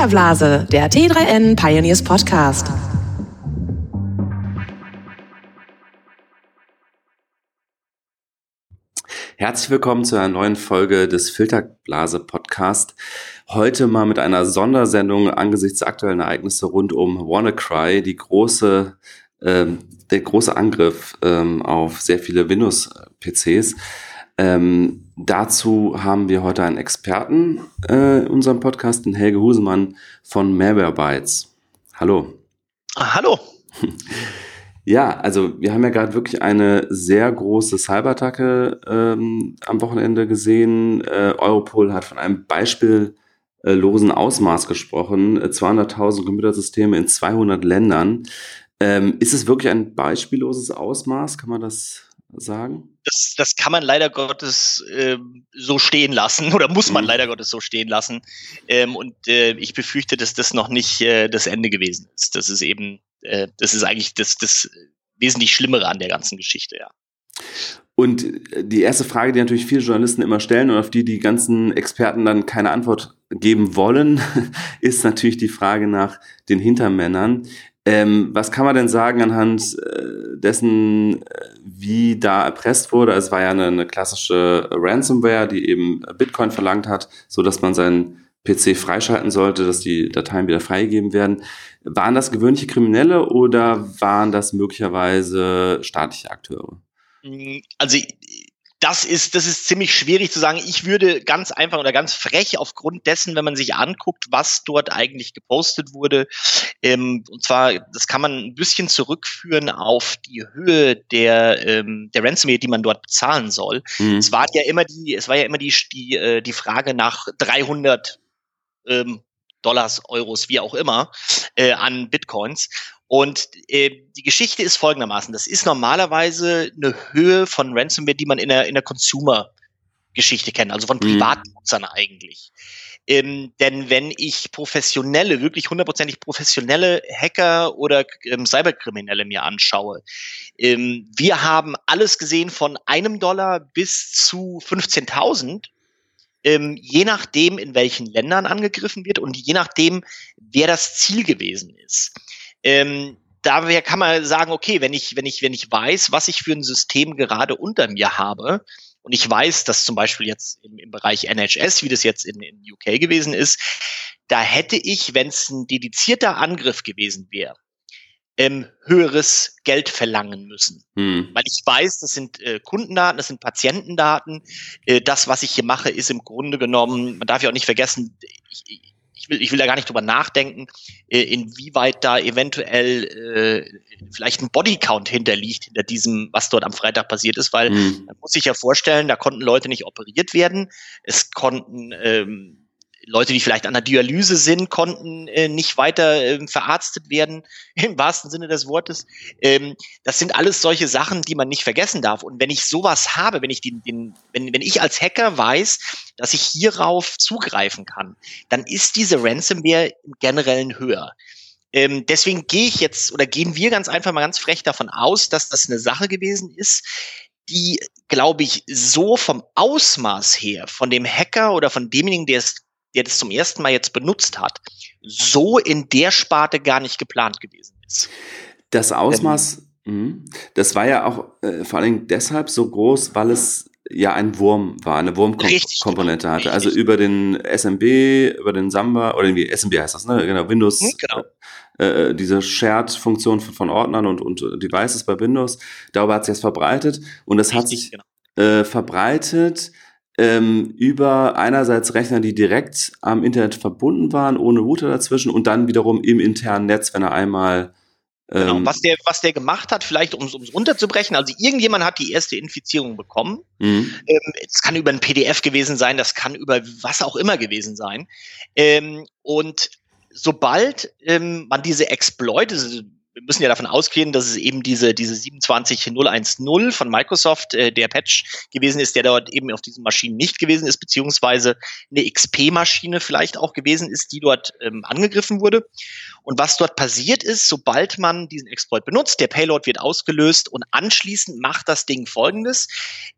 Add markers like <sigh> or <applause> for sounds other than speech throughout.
Filterblase, der T3N Pioneers Podcast. Herzlich willkommen zu einer neuen Folge des Filterblase Podcast. Heute mal mit einer Sondersendung angesichts aktuellen Ereignisse rund um WannaCry, die große, ähm, der große Angriff ähm, auf sehr viele Windows-PCs. Ähm, dazu haben wir heute einen Experten äh, in unserem Podcast, den Helge Husemann von Malwarebytes. Hallo. Ah, hallo. <laughs> Ja, also wir haben ja gerade wirklich eine sehr große Cyberattacke ähm, am Wochenende gesehen. Äh, Europol hat von einem beispiellosen Ausmaß gesprochen. 200.000 Computersysteme in 200 Ländern. Ähm, ist es wirklich ein beispielloses Ausmaß? Kann man das sagen? Das, das kann man leider Gottes äh, so stehen lassen <laughs> oder muss man mhm. leider Gottes so stehen lassen. Ähm, und äh, ich befürchte, dass das noch nicht äh, das Ende gewesen ist. Das ist eben, äh, das ist eigentlich das, das wesentlich Schlimmere an der ganzen Geschichte, ja. Und äh, die erste Frage, die natürlich viele Journalisten immer stellen und auf die die ganzen Experten dann keine Antwort geben wollen, <laughs> ist natürlich die Frage nach den Hintermännern. Ähm, was kann man denn sagen anhand äh, dessen, äh, wie da erpresst wurde? Also es war ja eine, eine, klassische Ransomware, die eben Bitcoin verlangt hat, so dass man seinen PC freischalten sollte, dass die Dateien wieder freigegeben werden. Waren das gewöhnliche Kriminelle oder waren das möglicherweise staatliche Akteure? Also das ist, das ist ziemlich schwierig zu sagen. Ich würde ganz einfach oder ganz frech aufgrund dessen, wenn man sich anguckt, was dort eigentlich gepostet wurde, ähm, und zwar, das kann man ein bisschen zurückführen auf die Höhe der, ähm, der Ransomware, die man dort bezahlen soll. Mhm. Es war ja immer die, es war ja immer die, die, äh, die Frage nach 300 ähm, Dollars, Euros, wie auch immer, äh, an Bitcoins. Und äh, die Geschichte ist folgendermaßen. Das ist normalerweise eine Höhe von Ransomware, die man in der, in der Consumer-Geschichte kennt, also von mhm. Privatnutzern eigentlich. Ähm, denn wenn ich professionelle, wirklich hundertprozentig professionelle Hacker oder ähm, Cyberkriminelle mir anschaue, ähm, wir haben alles gesehen von einem Dollar bis zu 15.000 ähm, je nachdem, in welchen Ländern angegriffen wird und je nachdem, wer das Ziel gewesen ist. Ähm, da kann man sagen, okay, wenn ich, wenn ich, wenn ich weiß, was ich für ein System gerade unter mir habe, und ich weiß, dass zum Beispiel jetzt im, im Bereich NHS, wie das jetzt in, in UK gewesen ist, da hätte ich, wenn es ein dedizierter Angriff gewesen wäre, ähm, höheres Geld verlangen müssen. Hm. Weil ich weiß, das sind äh, Kundendaten, das sind Patientendaten. Äh, das, was ich hier mache, ist im Grunde genommen, man darf ja auch nicht vergessen, ich, ich will, ich will da gar nicht drüber nachdenken, äh, inwieweit da eventuell äh, vielleicht ein Bodycount hinterliegt, hinter diesem, was dort am Freitag passiert ist, weil mhm. man muss sich ja vorstellen, da konnten Leute nicht operiert werden, es konnten ähm, Leute, die vielleicht an der Dialyse sind, konnten äh, nicht weiter äh, verarztet werden, <laughs> im wahrsten Sinne des Wortes. Ähm, das sind alles solche Sachen, die man nicht vergessen darf. Und wenn ich sowas habe, wenn ich den, den, wenn, wenn ich als Hacker weiß, dass ich hierauf zugreifen kann, dann ist diese Ransomware im Generellen höher. Ähm, deswegen gehe ich jetzt oder gehen wir ganz einfach mal ganz frech davon aus, dass das eine Sache gewesen ist, die, glaube ich, so vom Ausmaß her, von dem Hacker oder von demjenigen, der es der das zum ersten Mal jetzt benutzt hat, so in der Sparte gar nicht geplant gewesen ist. Das Ausmaß, ähm, das war ja auch äh, vor allem deshalb so groß, weil es ja ein Wurm war, eine Wurmkomponente hatte. Also richtig. Also über den SMB, über den Samba, oder wie SMB heißt das, ne? Genau, Windows, hm, genau. Äh, äh, diese Shared-Funktion von, von, Ordnern und, und Devices bei Windows, darüber hat sich das verbreitet und das richtig, hat sich genau. äh, verbreitet ähm, über einerseits Rechner, die direkt am Internet verbunden waren, ohne Router dazwischen und dann wiederum im internen Netz, wenn er einmal Genau, ähm, was der, was der gemacht hat, vielleicht um es runterzubrechen, also irgendjemand hat die erste Infizierung bekommen. Mhm. Ähm, es kann über ein PDF gewesen sein, das kann über was auch immer gewesen sein. Ähm, und sobald ähm, man diese Exploit, diese wir müssen ja davon ausgehen, dass es eben diese, diese 27010 von Microsoft, äh, der Patch gewesen ist, der dort eben auf diesen Maschinen nicht gewesen ist, beziehungsweise eine XP-Maschine vielleicht auch gewesen ist, die dort ähm, angegriffen wurde. Und was dort passiert ist, sobald man diesen Exploit benutzt, der Payload wird ausgelöst und anschließend macht das Ding folgendes.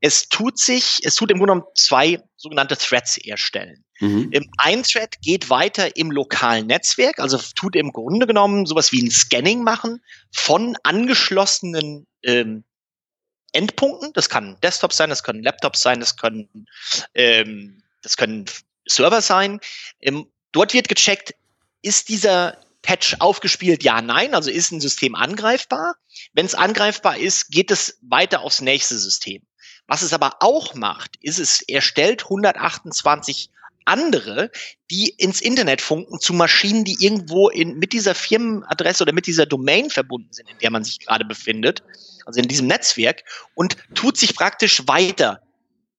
Es tut sich, es tut im Grunde genommen zwei sogenannte Threads erstellen. Mhm. Ähm, ein Thread geht weiter im lokalen Netzwerk, also tut im Grunde genommen sowas wie ein Scanning machen von angeschlossenen ähm, Endpunkten. Das kann Desktop sein, das können Laptops sein, das können, ähm, das können Server sein. Ähm, dort wird gecheckt, ist dieser Patch aufgespielt? Ja, nein. Also ist ein System angreifbar. Wenn es angreifbar ist, geht es weiter aufs nächste System. Was es aber auch macht, ist es erstellt 128 andere, die ins Internet funken zu Maschinen, die irgendwo in, mit dieser Firmenadresse oder mit dieser Domain verbunden sind, in der man sich gerade befindet, also in diesem Netzwerk, und tut sich praktisch weiter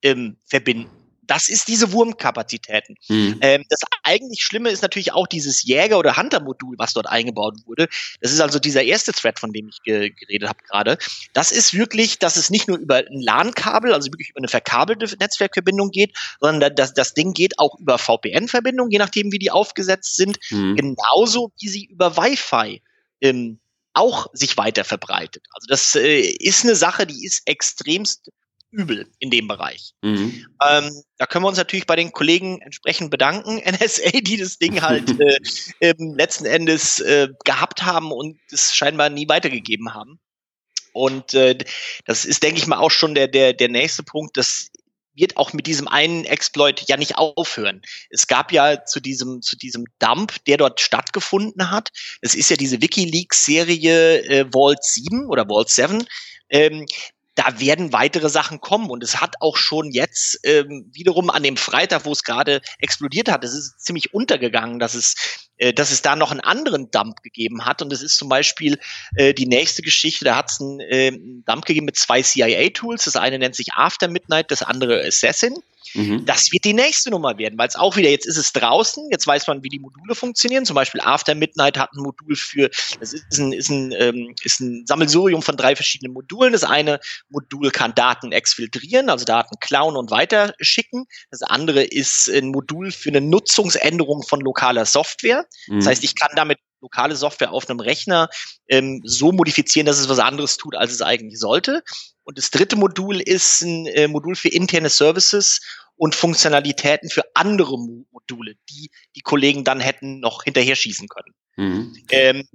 ähm, verbinden. Das ist diese Wurmkapazitäten. Mhm. Ähm, das eigentlich Schlimme ist natürlich auch dieses Jäger- oder Hunter-Modul, was dort eingebaut wurde. Das ist also dieser erste Thread, von dem ich ge geredet habe gerade. Das ist wirklich, dass es nicht nur über ein LAN-Kabel, also wirklich über eine verkabelte Netzwerkverbindung geht, sondern das, das Ding geht auch über VPN-Verbindungen, je nachdem, wie die aufgesetzt sind, mhm. genauso wie sie über Wi-Fi ähm, auch sich weiter verbreitet. Also das äh, ist eine Sache, die ist extremst übel in dem Bereich. Mhm. Ähm, da können wir uns natürlich bei den Kollegen entsprechend bedanken, <laughs> NSA, die das Ding halt <laughs> äh, letzten Endes äh, gehabt haben und es scheinbar nie weitergegeben haben. Und äh, das ist, denke ich mal, auch schon der, der, der nächste Punkt. Das wird auch mit diesem einen Exploit ja nicht aufhören. Es gab ja zu diesem, zu diesem Dump, der dort stattgefunden hat, es ist ja diese WikiLeaks-Serie äh, Vault 7 oder Vault 7, ähm, da werden weitere Sachen kommen. Und es hat auch schon jetzt ähm, wiederum an dem Freitag, wo es gerade explodiert hat, es ist ziemlich untergegangen, dass es, äh, dass es da noch einen anderen Dump gegeben hat. Und es ist zum Beispiel äh, die nächste Geschichte, da hat es einen, äh, Dump gegeben mit zwei CIA-Tools. Das eine nennt sich After Midnight, das andere Assassin. Mhm. Das wird die nächste Nummer werden, weil es auch wieder, jetzt ist es draußen, jetzt weiß man, wie die Module funktionieren. Zum Beispiel After Midnight hat ein Modul für, das ist ein, ist ein, ähm, ist ein Sammelsurium von drei verschiedenen Modulen. Das eine Modul kann Daten exfiltrieren, also Daten klauen und weiterschicken. Das andere ist ein Modul für eine Nutzungsänderung von lokaler Software. Mhm. Das heißt, ich kann damit lokale Software auf einem Rechner ähm, so modifizieren, dass es was anderes tut, als es eigentlich sollte. Und das dritte Modul ist ein äh, Modul für interne Services und Funktionalitäten für andere Module, die die Kollegen dann hätten noch hinterher schießen können. Mhm. Ähm,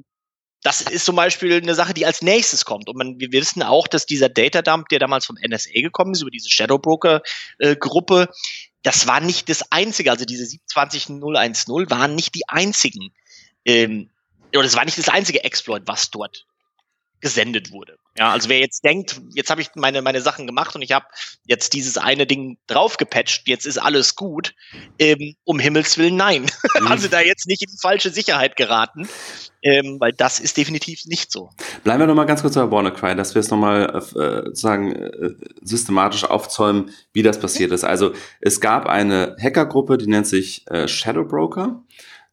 das ist zum Beispiel eine Sache, die als nächstes kommt. Und man, wir wissen auch, dass dieser Data Dump, der damals vom NSA gekommen ist, über diese Shadow Broker äh, Gruppe, das war nicht das einzige. Also diese 27010 waren nicht die einzigen. Ähm, oder das war nicht das einzige Exploit, was dort gesendet wurde. Ja, also wer jetzt denkt, jetzt habe ich meine, meine Sachen gemacht und ich habe jetzt dieses eine Ding draufgepatcht, jetzt ist alles gut, ähm, um Himmels Willen nein. Mhm. <laughs> also da jetzt nicht in falsche Sicherheit geraten, ähm, weil das ist definitiv nicht so. Bleiben wir nochmal ganz kurz bei WannaCry, dass wir es nochmal äh, sagen, äh, systematisch aufzäumen, wie das passiert ist. Also es gab eine Hackergruppe, die nennt sich äh, Shadow Broker.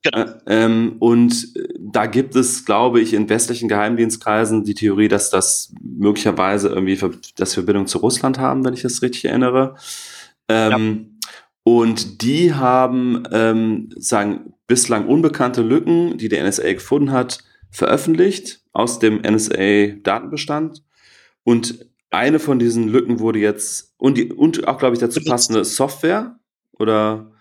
Genau. Äh, ähm, und äh, da gibt es, glaube ich, in westlichen Geheimdienstkreisen die Theorie, dass das möglicherweise irgendwie das Verbindung zu Russland haben, wenn ich das richtig erinnere. Ähm, ja. Und die haben, ähm, sagen, bislang unbekannte Lücken, die der NSA gefunden hat, veröffentlicht aus dem NSA-Datenbestand. Und eine von diesen Lücken wurde jetzt, und, die, und auch, glaube ich, dazu passende Software oder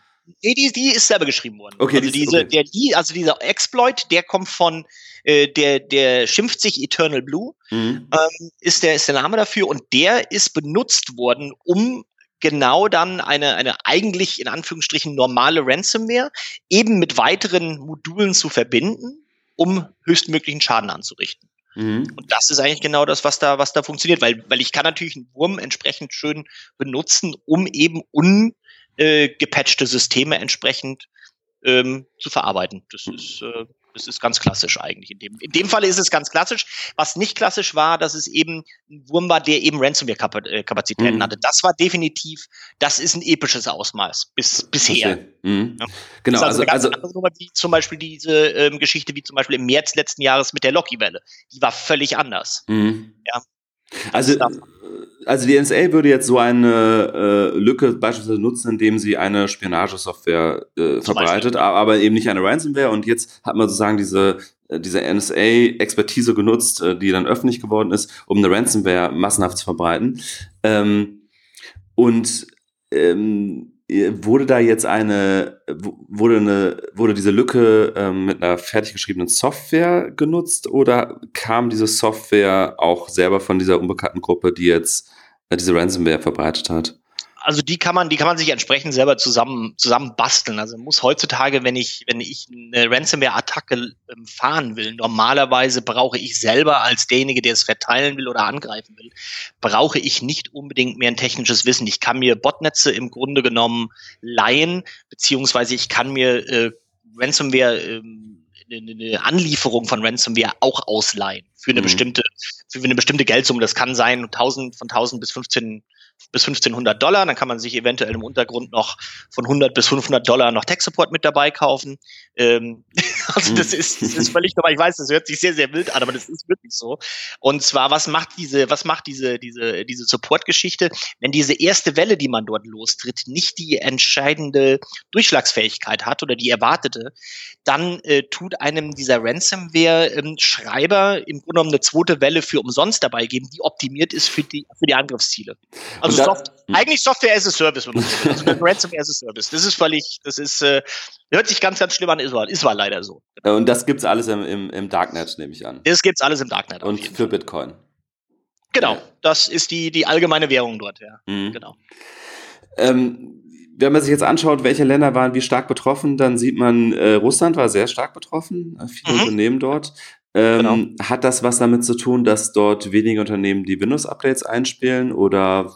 Nee, die, die ist selber geschrieben worden. Okay, also, diese, okay. der, die, also dieser Exploit, der kommt von, äh, der, der schimpft sich Eternal Blue, mhm. ähm, ist, der, ist der Name dafür und der ist benutzt worden, um genau dann eine, eine eigentlich in Anführungsstrichen normale Ransomware eben mit weiteren Modulen zu verbinden, um höchstmöglichen Schaden anzurichten. Mhm. Und das ist eigentlich genau das, was da, was da funktioniert, weil, weil ich kann natürlich einen Wurm entsprechend schön benutzen, um eben un, äh, gepatchte Systeme entsprechend ähm, zu verarbeiten. Das hm. ist, äh, das ist ganz klassisch eigentlich. In dem, in dem Falle ist es ganz klassisch. Was nicht klassisch war, dass es eben ein Wurm war, der eben Ransomware-Kapazitäten mhm. hatte. Das war definitiv, das ist ein episches Ausmaß bis, bisher. Mhm. Ja. Genau. Also, also eine ganz also, wie zum Beispiel diese ähm, Geschichte, wie zum Beispiel im März letzten Jahres mit der Loki-Welle. Die war völlig anders. Mhm. Ja. Also, also die NSA würde jetzt so eine äh, Lücke beispielsweise nutzen, indem sie eine Spionagesoftware äh, verbreitet, aber eben nicht eine Ransomware. Und jetzt hat man sozusagen diese äh, diese NSA-Expertise genutzt, äh, die dann öffentlich geworden ist, um eine Ransomware massenhaft zu verbreiten. Ähm, und ähm, wurde da jetzt eine, wurde eine, wurde diese Lücke ähm, mit einer fertig geschriebenen Software genutzt oder kam diese Software auch selber von dieser unbekannten Gruppe, die jetzt äh, diese Ransomware verbreitet hat? Also die kann man, die kann man sich entsprechend selber zusammen, zusammen basteln. Also muss heutzutage, wenn ich, wenn ich eine Ransomware-Attacke ähm, fahren will, normalerweise brauche ich selber als derjenige, der es verteilen will oder angreifen will, brauche ich nicht unbedingt mehr ein technisches Wissen. Ich kann mir Botnetze im Grunde genommen leihen, beziehungsweise ich kann mir äh, Ransomware ähm, eine Anlieferung von Ransomware auch ausleihen für eine mhm. bestimmte für eine bestimmte Geldsumme. Das kann sein 1000 von 1000 bis 15 bis 1500 Dollar. Dann kann man sich eventuell im Untergrund noch von 100 bis 500 Dollar noch Tech Support mit dabei kaufen. Ähm, <laughs> also das ist, das ist völlig normal. Ich weiß, das hört sich sehr, sehr wild an, aber das ist wirklich so. Und zwar, was macht diese, was macht diese, diese, diese Support-Geschichte? Wenn diese erste Welle, die man dort lostritt, nicht die entscheidende Durchschlagsfähigkeit hat oder die erwartete, dann äh, tut einem dieser Ransomware-Schreiber ähm, im Grunde genommen eine zweite Welle für umsonst dabei geben, die optimiert ist für die, für die Angriffsziele. Also da, Soft, hm. eigentlich Software as a Service, wenn man so will. Also Ransomware as a Service. Das ist völlig, das ist, äh, hört sich ganz, ganz schlimm an, ist war, ist war leider so. Und das gibt's alles im, im, im Darknet, nehme ich an. Das gibt's alles im Darknet. Und für Fall. Bitcoin. Genau, das ist die, die allgemeine Währung dort, ja. Mhm. Genau. Ähm, wenn man sich jetzt anschaut, welche Länder waren wie stark betroffen, dann sieht man, äh, Russland war sehr stark betroffen, äh, viele mhm. Unternehmen dort. Ähm, genau. Hat das was damit zu tun, dass dort wenige Unternehmen die Windows-Updates einspielen oder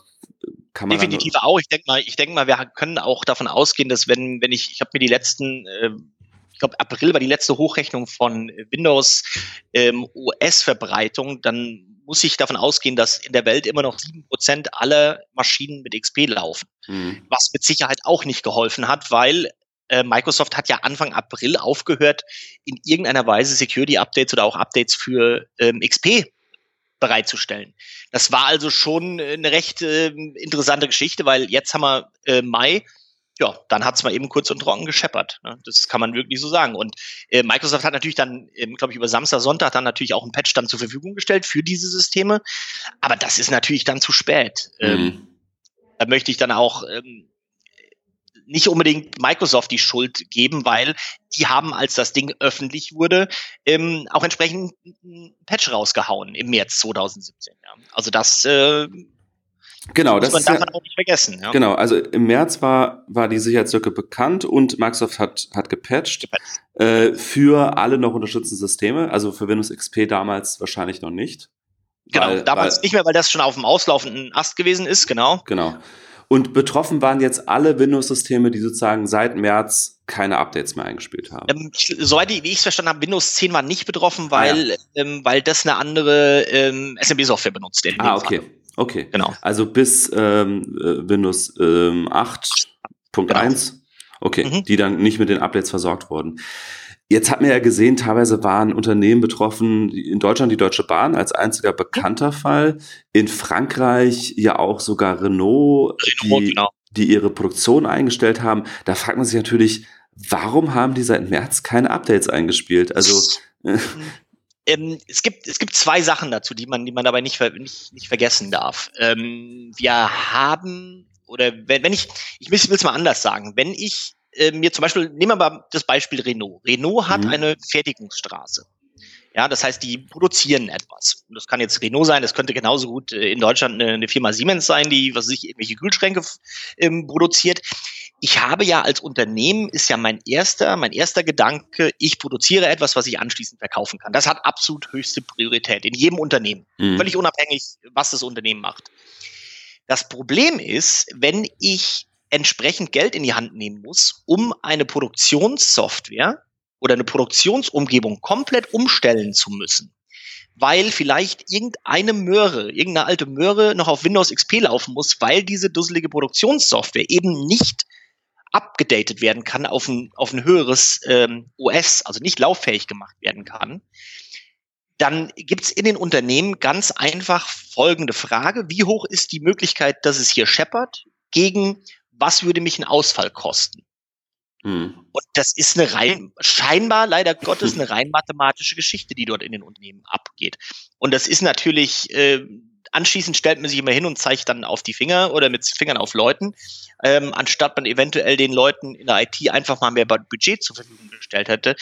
kann man Definitiv auch. Ich denke mal, ich denke mal, wir können auch davon ausgehen, dass wenn, wenn ich, ich habe mir die letzten, äh, ich glaube April war die letzte Hochrechnung von Windows ähm, OS-Verbreitung, dann muss ich davon ausgehen, dass in der Welt immer noch sieben Prozent aller Maschinen mit XP laufen. Mhm. Was mit Sicherheit auch nicht geholfen hat, weil äh, Microsoft hat ja Anfang April aufgehört, in irgendeiner Weise Security-Updates oder auch Updates für ähm, XP bereitzustellen. Das war also schon eine recht äh, interessante Geschichte, weil jetzt haben wir äh, Mai, ja, dann hat's mal eben kurz und trocken gescheppert. Ne? Das kann man wirklich so sagen. Und äh, Microsoft hat natürlich dann, ähm, glaube ich, über Samstag, Sonntag dann natürlich auch einen Patch dann zur Verfügung gestellt für diese Systeme. Aber das ist natürlich dann zu spät. Mhm. Ähm, da möchte ich dann auch ähm, nicht unbedingt Microsoft die Schuld geben, weil die haben, als das Ding öffentlich wurde, ähm, auch entsprechend einen Patch rausgehauen im März 2017. Ja. Also das äh, Genau, das man darf ja, man auch nicht vergessen. Ja. Genau, also im März war, war die Sicherheitslücke bekannt und Microsoft hat, hat gepatcht, gepatcht. Äh, für alle noch unterstützten Systeme, also für Windows XP damals wahrscheinlich noch nicht. Genau, weil, damals weil, nicht mehr, weil das schon auf dem auslaufenden Ast gewesen ist, genau. Genau. Und betroffen waren jetzt alle Windows-Systeme, die sozusagen seit März keine Updates mehr eingespielt haben. Ähm, soweit wie ich es verstanden habe, Windows 10 war nicht betroffen, weil, ah, ja. ähm, weil das eine andere ähm, SMB-Software benutzt. Ah, okay. Fall. Okay. Genau. Also bis ähm, äh, Windows ähm, 8.1, genau. okay, mhm. die dann nicht mit den Updates versorgt wurden. Jetzt hat man ja gesehen, teilweise waren Unternehmen betroffen, in Deutschland die Deutsche Bahn als einziger bekannter Fall, in Frankreich ja auch sogar Renault, Renault die, genau. die ihre Produktion eingestellt haben. Da fragt man sich natürlich, warum haben die seit März keine Updates eingespielt? Also <laughs> ähm, es gibt es gibt zwei Sachen dazu, die man die man dabei nicht nicht, nicht vergessen darf. Ähm, wir haben oder wenn, wenn ich ich will es mal anders sagen, wenn ich äh, mir zum Beispiel, nehmen wir mal das Beispiel Renault. Renault hat mhm. eine Fertigungsstraße. Ja, das heißt, die produzieren etwas. Und das kann jetzt Renault sein, das könnte genauso gut äh, in Deutschland eine, eine, Firma Siemens sein, die, was sich irgendwelche Kühlschränke ähm, produziert. Ich habe ja als Unternehmen ist ja mein erster, mein erster Gedanke, ich produziere etwas, was ich anschließend verkaufen kann. Das hat absolut höchste Priorität in jedem Unternehmen. Mhm. Völlig unabhängig, was das Unternehmen macht. Das Problem ist, wenn ich entsprechend Geld in die Hand nehmen muss, um eine Produktionssoftware oder eine Produktionsumgebung komplett umstellen zu müssen, weil vielleicht irgendeine Möhre, irgendeine alte Möhre noch auf Windows XP laufen muss, weil diese dusselige Produktionssoftware eben nicht abgedatet werden kann auf ein, auf ein höheres ähm, OS, also nicht lauffähig gemacht werden kann, dann gibt's in den Unternehmen ganz einfach folgende Frage. Wie hoch ist die Möglichkeit, dass es hier scheppert gegen was würde mich ein Ausfall kosten? Hm. Und das ist eine rein, scheinbar leider Gottes eine rein mathematische Geschichte, die dort in den Unternehmen abgeht. Und das ist natürlich, äh, anschließend stellt man sich immer hin und zeigt dann auf die Finger oder mit Fingern auf Leuten, ähm, anstatt man eventuell den Leuten in der IT einfach mal mehr Budget zur Verfügung gestellt hätte,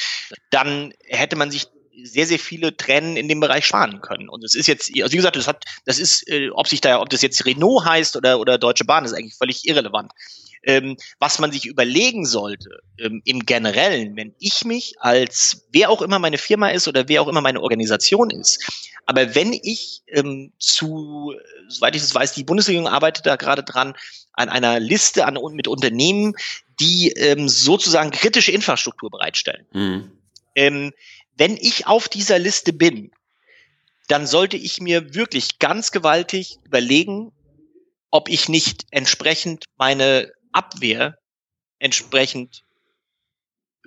dann hätte man sich sehr, sehr viele Tränen in dem Bereich sparen können. Und es ist jetzt, also wie gesagt, das hat, das ist, äh, ob sich da, ob das jetzt Renault heißt oder, oder Deutsche Bahn, ist eigentlich völlig irrelevant. Ähm, was man sich überlegen sollte, ähm, im Generellen, wenn ich mich als wer auch immer meine Firma ist oder wer auch immer meine Organisation ist, aber wenn ich ähm, zu, soweit ich das weiß, die Bundesregierung arbeitet da gerade dran, an einer Liste an, mit Unternehmen, die ähm, sozusagen kritische Infrastruktur bereitstellen. Mhm. Ähm, wenn ich auf dieser Liste bin, dann sollte ich mir wirklich ganz gewaltig überlegen, ob ich nicht entsprechend meine Abwehr entsprechend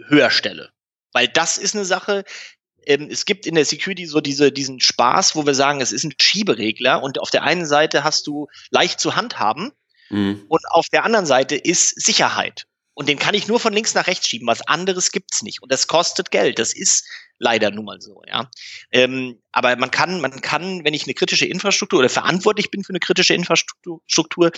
höher stelle. Weil das ist eine Sache, ähm, es gibt in der Security so diese, diesen Spaß, wo wir sagen, es ist ein Schieberegler und auf der einen Seite hast du leicht zu handhaben mhm. und auf der anderen Seite ist Sicherheit. Und den kann ich nur von links nach rechts schieben. Was anderes gibt's nicht. Und das kostet Geld. Das ist leider nun mal so, ja. Ähm, aber man kann, man kann, wenn ich eine kritische Infrastruktur oder verantwortlich bin für eine kritische Infrastruktur,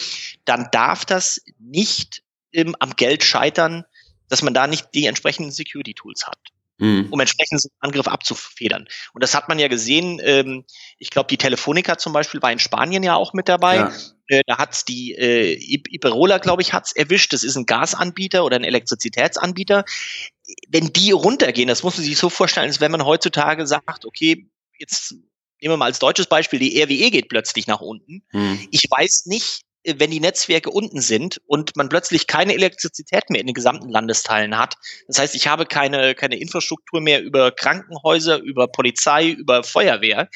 dann darf das nicht ähm, am Geld scheitern, dass man da nicht die entsprechenden Security-Tools hat mhm. um entsprechend Angriff abzufedern. Und das hat man ja gesehen. Ähm, ich glaube, die Telefonica zum Beispiel war in Spanien ja auch mit dabei. Ja. Äh, da hat's die äh, Iberola, glaube ich, hat's erwischt. Das ist ein Gasanbieter oder ein Elektrizitätsanbieter. Wenn die runtergehen, das muss man sich so vorstellen, als wenn man heutzutage sagt, okay, jetzt nehmen wir mal als deutsches Beispiel, die RWE geht plötzlich nach unten. Mhm. Ich weiß nicht, äh, wenn die Netzwerke unten sind und man plötzlich keine Elektrizität mehr in den gesamten Landesteilen hat. Das heißt, ich habe keine, keine Infrastruktur mehr über Krankenhäuser, über Polizei, über Feuerwehr.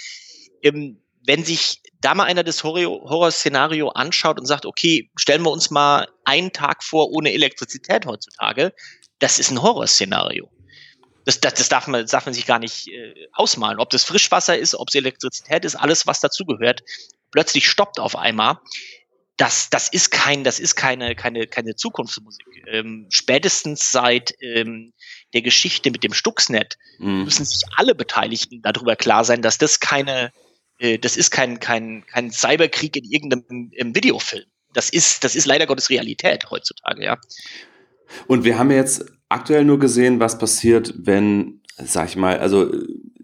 Ähm, wenn sich da mal einer das Horrorszenario anschaut und sagt, okay, stellen wir uns mal einen Tag vor ohne Elektrizität heutzutage, das ist ein Horrorszenario. Das, das, das darf, man, darf man sich gar nicht äh, ausmalen. Ob das Frischwasser ist, ob es Elektrizität ist, alles, was dazugehört, plötzlich stoppt auf einmal das, das ist kein, das ist keine, keine, keine Zukunftsmusik. Ähm, spätestens seit ähm, der Geschichte mit dem Stuxnet mhm. müssen sich alle Beteiligten darüber klar sein, dass das keine, äh, das ist kein, kein, kein Cyberkrieg in irgendeinem Videofilm. Das ist, das ist leider Gottes Realität heutzutage, ja. Und wir haben jetzt aktuell nur gesehen, was passiert, wenn, sag ich mal, also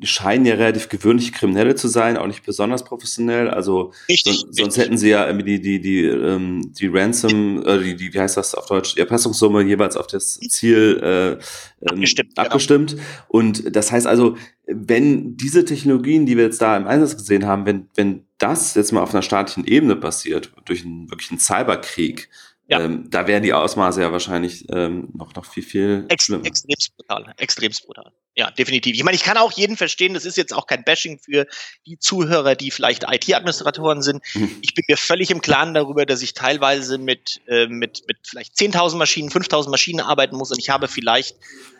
die scheinen ja relativ gewöhnliche Kriminelle zu sein, auch nicht besonders professionell. Also richtig, so, sonst hätten sie ja irgendwie die, die, die, ähm, die Ransom, äh, die, die, wie heißt das auf Deutsch, die Erpressungssumme jeweils auf das Ziel äh, ähm, abgestimmt. Genau. abgestimmt. Genau. Und das heißt also, wenn diese Technologien, die wir jetzt da im Einsatz gesehen haben, wenn, wenn das jetzt mal auf einer staatlichen Ebene passiert, durch einen wirklichen Cyberkrieg, ja. Ähm, da wären die Ausmaße ja wahrscheinlich ähm, noch, noch viel, viel Ex schlimmer. Extremst brutal, extremst brutal. Ja, definitiv. Ich meine, ich kann auch jeden verstehen, das ist jetzt auch kein Bashing für die Zuhörer, die vielleicht IT-Administratoren sind. Mhm. Ich bin mir völlig im Klaren darüber, dass ich teilweise mit, äh, mit, mit vielleicht 10.000 Maschinen, 5.000 Maschinen arbeiten muss und ich habe vielleicht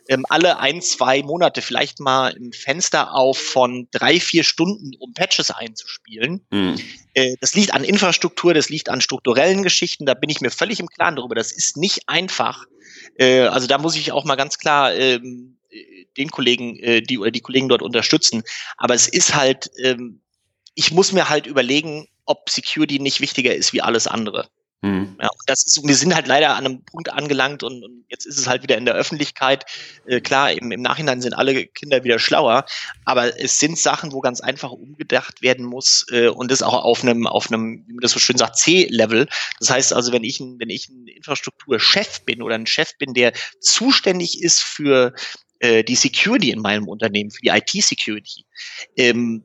ähm, alle ein, zwei Monate vielleicht mal ein Fenster auf von drei, vier Stunden, um Patches einzuspielen. Mhm. Äh, das liegt an Infrastruktur, das liegt an strukturellen Geschichten, da bin ich mir völlig im Klaren darüber. Das ist nicht einfach. Äh, also da muss ich auch mal ganz klar ähm, den Kollegen, äh, die oder die Kollegen dort unterstützen. Aber es ist halt, ähm, ich muss mir halt überlegen, ob Security nicht wichtiger ist wie alles andere. Mhm. Ja, das ist, wir sind halt leider an einem Punkt angelangt und, und jetzt ist es halt wieder in der Öffentlichkeit. Äh, klar, im, im Nachhinein sind alle Kinder wieder schlauer, aber es sind Sachen, wo ganz einfach umgedacht werden muss äh, und das auch auf einem, auf einem, wie man das so schön sagt, C-Level. Das heißt also, wenn ich, ein, wenn ich ein Infrastrukturchef bin oder ein Chef bin, der zuständig ist für äh, die Security in meinem Unternehmen, für die IT-Security, ähm,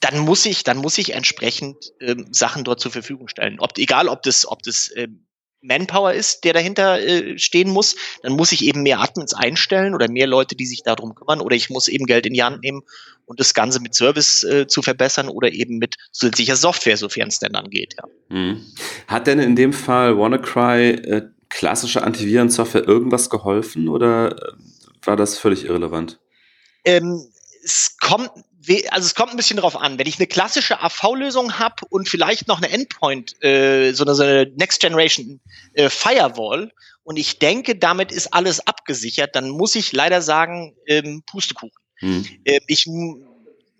dann muss ich, dann muss ich entsprechend ähm, Sachen dort zur Verfügung stellen. Ob, egal, ob das, ob das ähm, Manpower ist, der dahinter äh, stehen muss, dann muss ich eben mehr Admins einstellen oder mehr Leute, die sich darum kümmern, oder ich muss eben Geld in die Hand nehmen und das Ganze mit Service äh, zu verbessern oder eben mit zusätzlicher Software, sofern es denn dann geht. Ja. Mhm. Hat denn in dem Fall WannaCry äh, klassische Antivirensoftware irgendwas geholfen oder äh, war das völlig irrelevant? Ähm, es kommt also es kommt ein bisschen drauf an. Wenn ich eine klassische AV-Lösung habe und vielleicht noch eine Endpoint, äh, so, eine, so eine Next Generation äh, Firewall und ich denke, damit ist alles abgesichert, dann muss ich leider sagen, ähm, Pustekuchen. Hm. Äh, ich,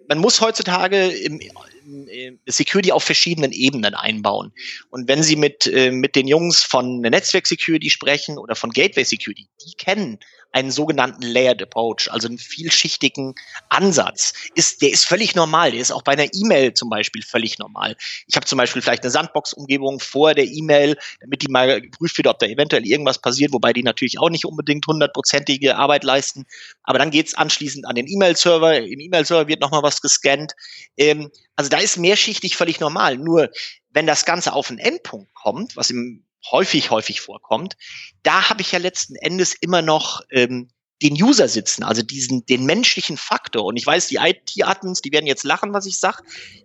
man muss heutzutage im, im, Security auf verschiedenen Ebenen einbauen. Und wenn Sie mit, äh, mit den Jungs von Netzwerk Security sprechen oder von Gateway Security, die kennen einen sogenannten Layered Approach, also einen vielschichtigen Ansatz. Ist, der ist völlig normal. Der ist auch bei einer E-Mail zum Beispiel völlig normal. Ich habe zum Beispiel vielleicht eine Sandbox-Umgebung vor der E-Mail, damit die mal geprüft wird, ob da eventuell irgendwas passiert, wobei die natürlich auch nicht unbedingt hundertprozentige Arbeit leisten. Aber dann geht's anschließend an den E-Mail-Server. Im E-Mail-Server wird nochmal was gescannt. Ähm, also da ist mehrschichtig völlig normal. Nur wenn das Ganze auf einen Endpunkt kommt, was im häufig, häufig vorkommt, da habe ich ja letzten Endes immer noch ähm, den User sitzen, also diesen, den menschlichen Faktor. Und ich weiß, die IT-Admins, die werden jetzt lachen, was ich sage.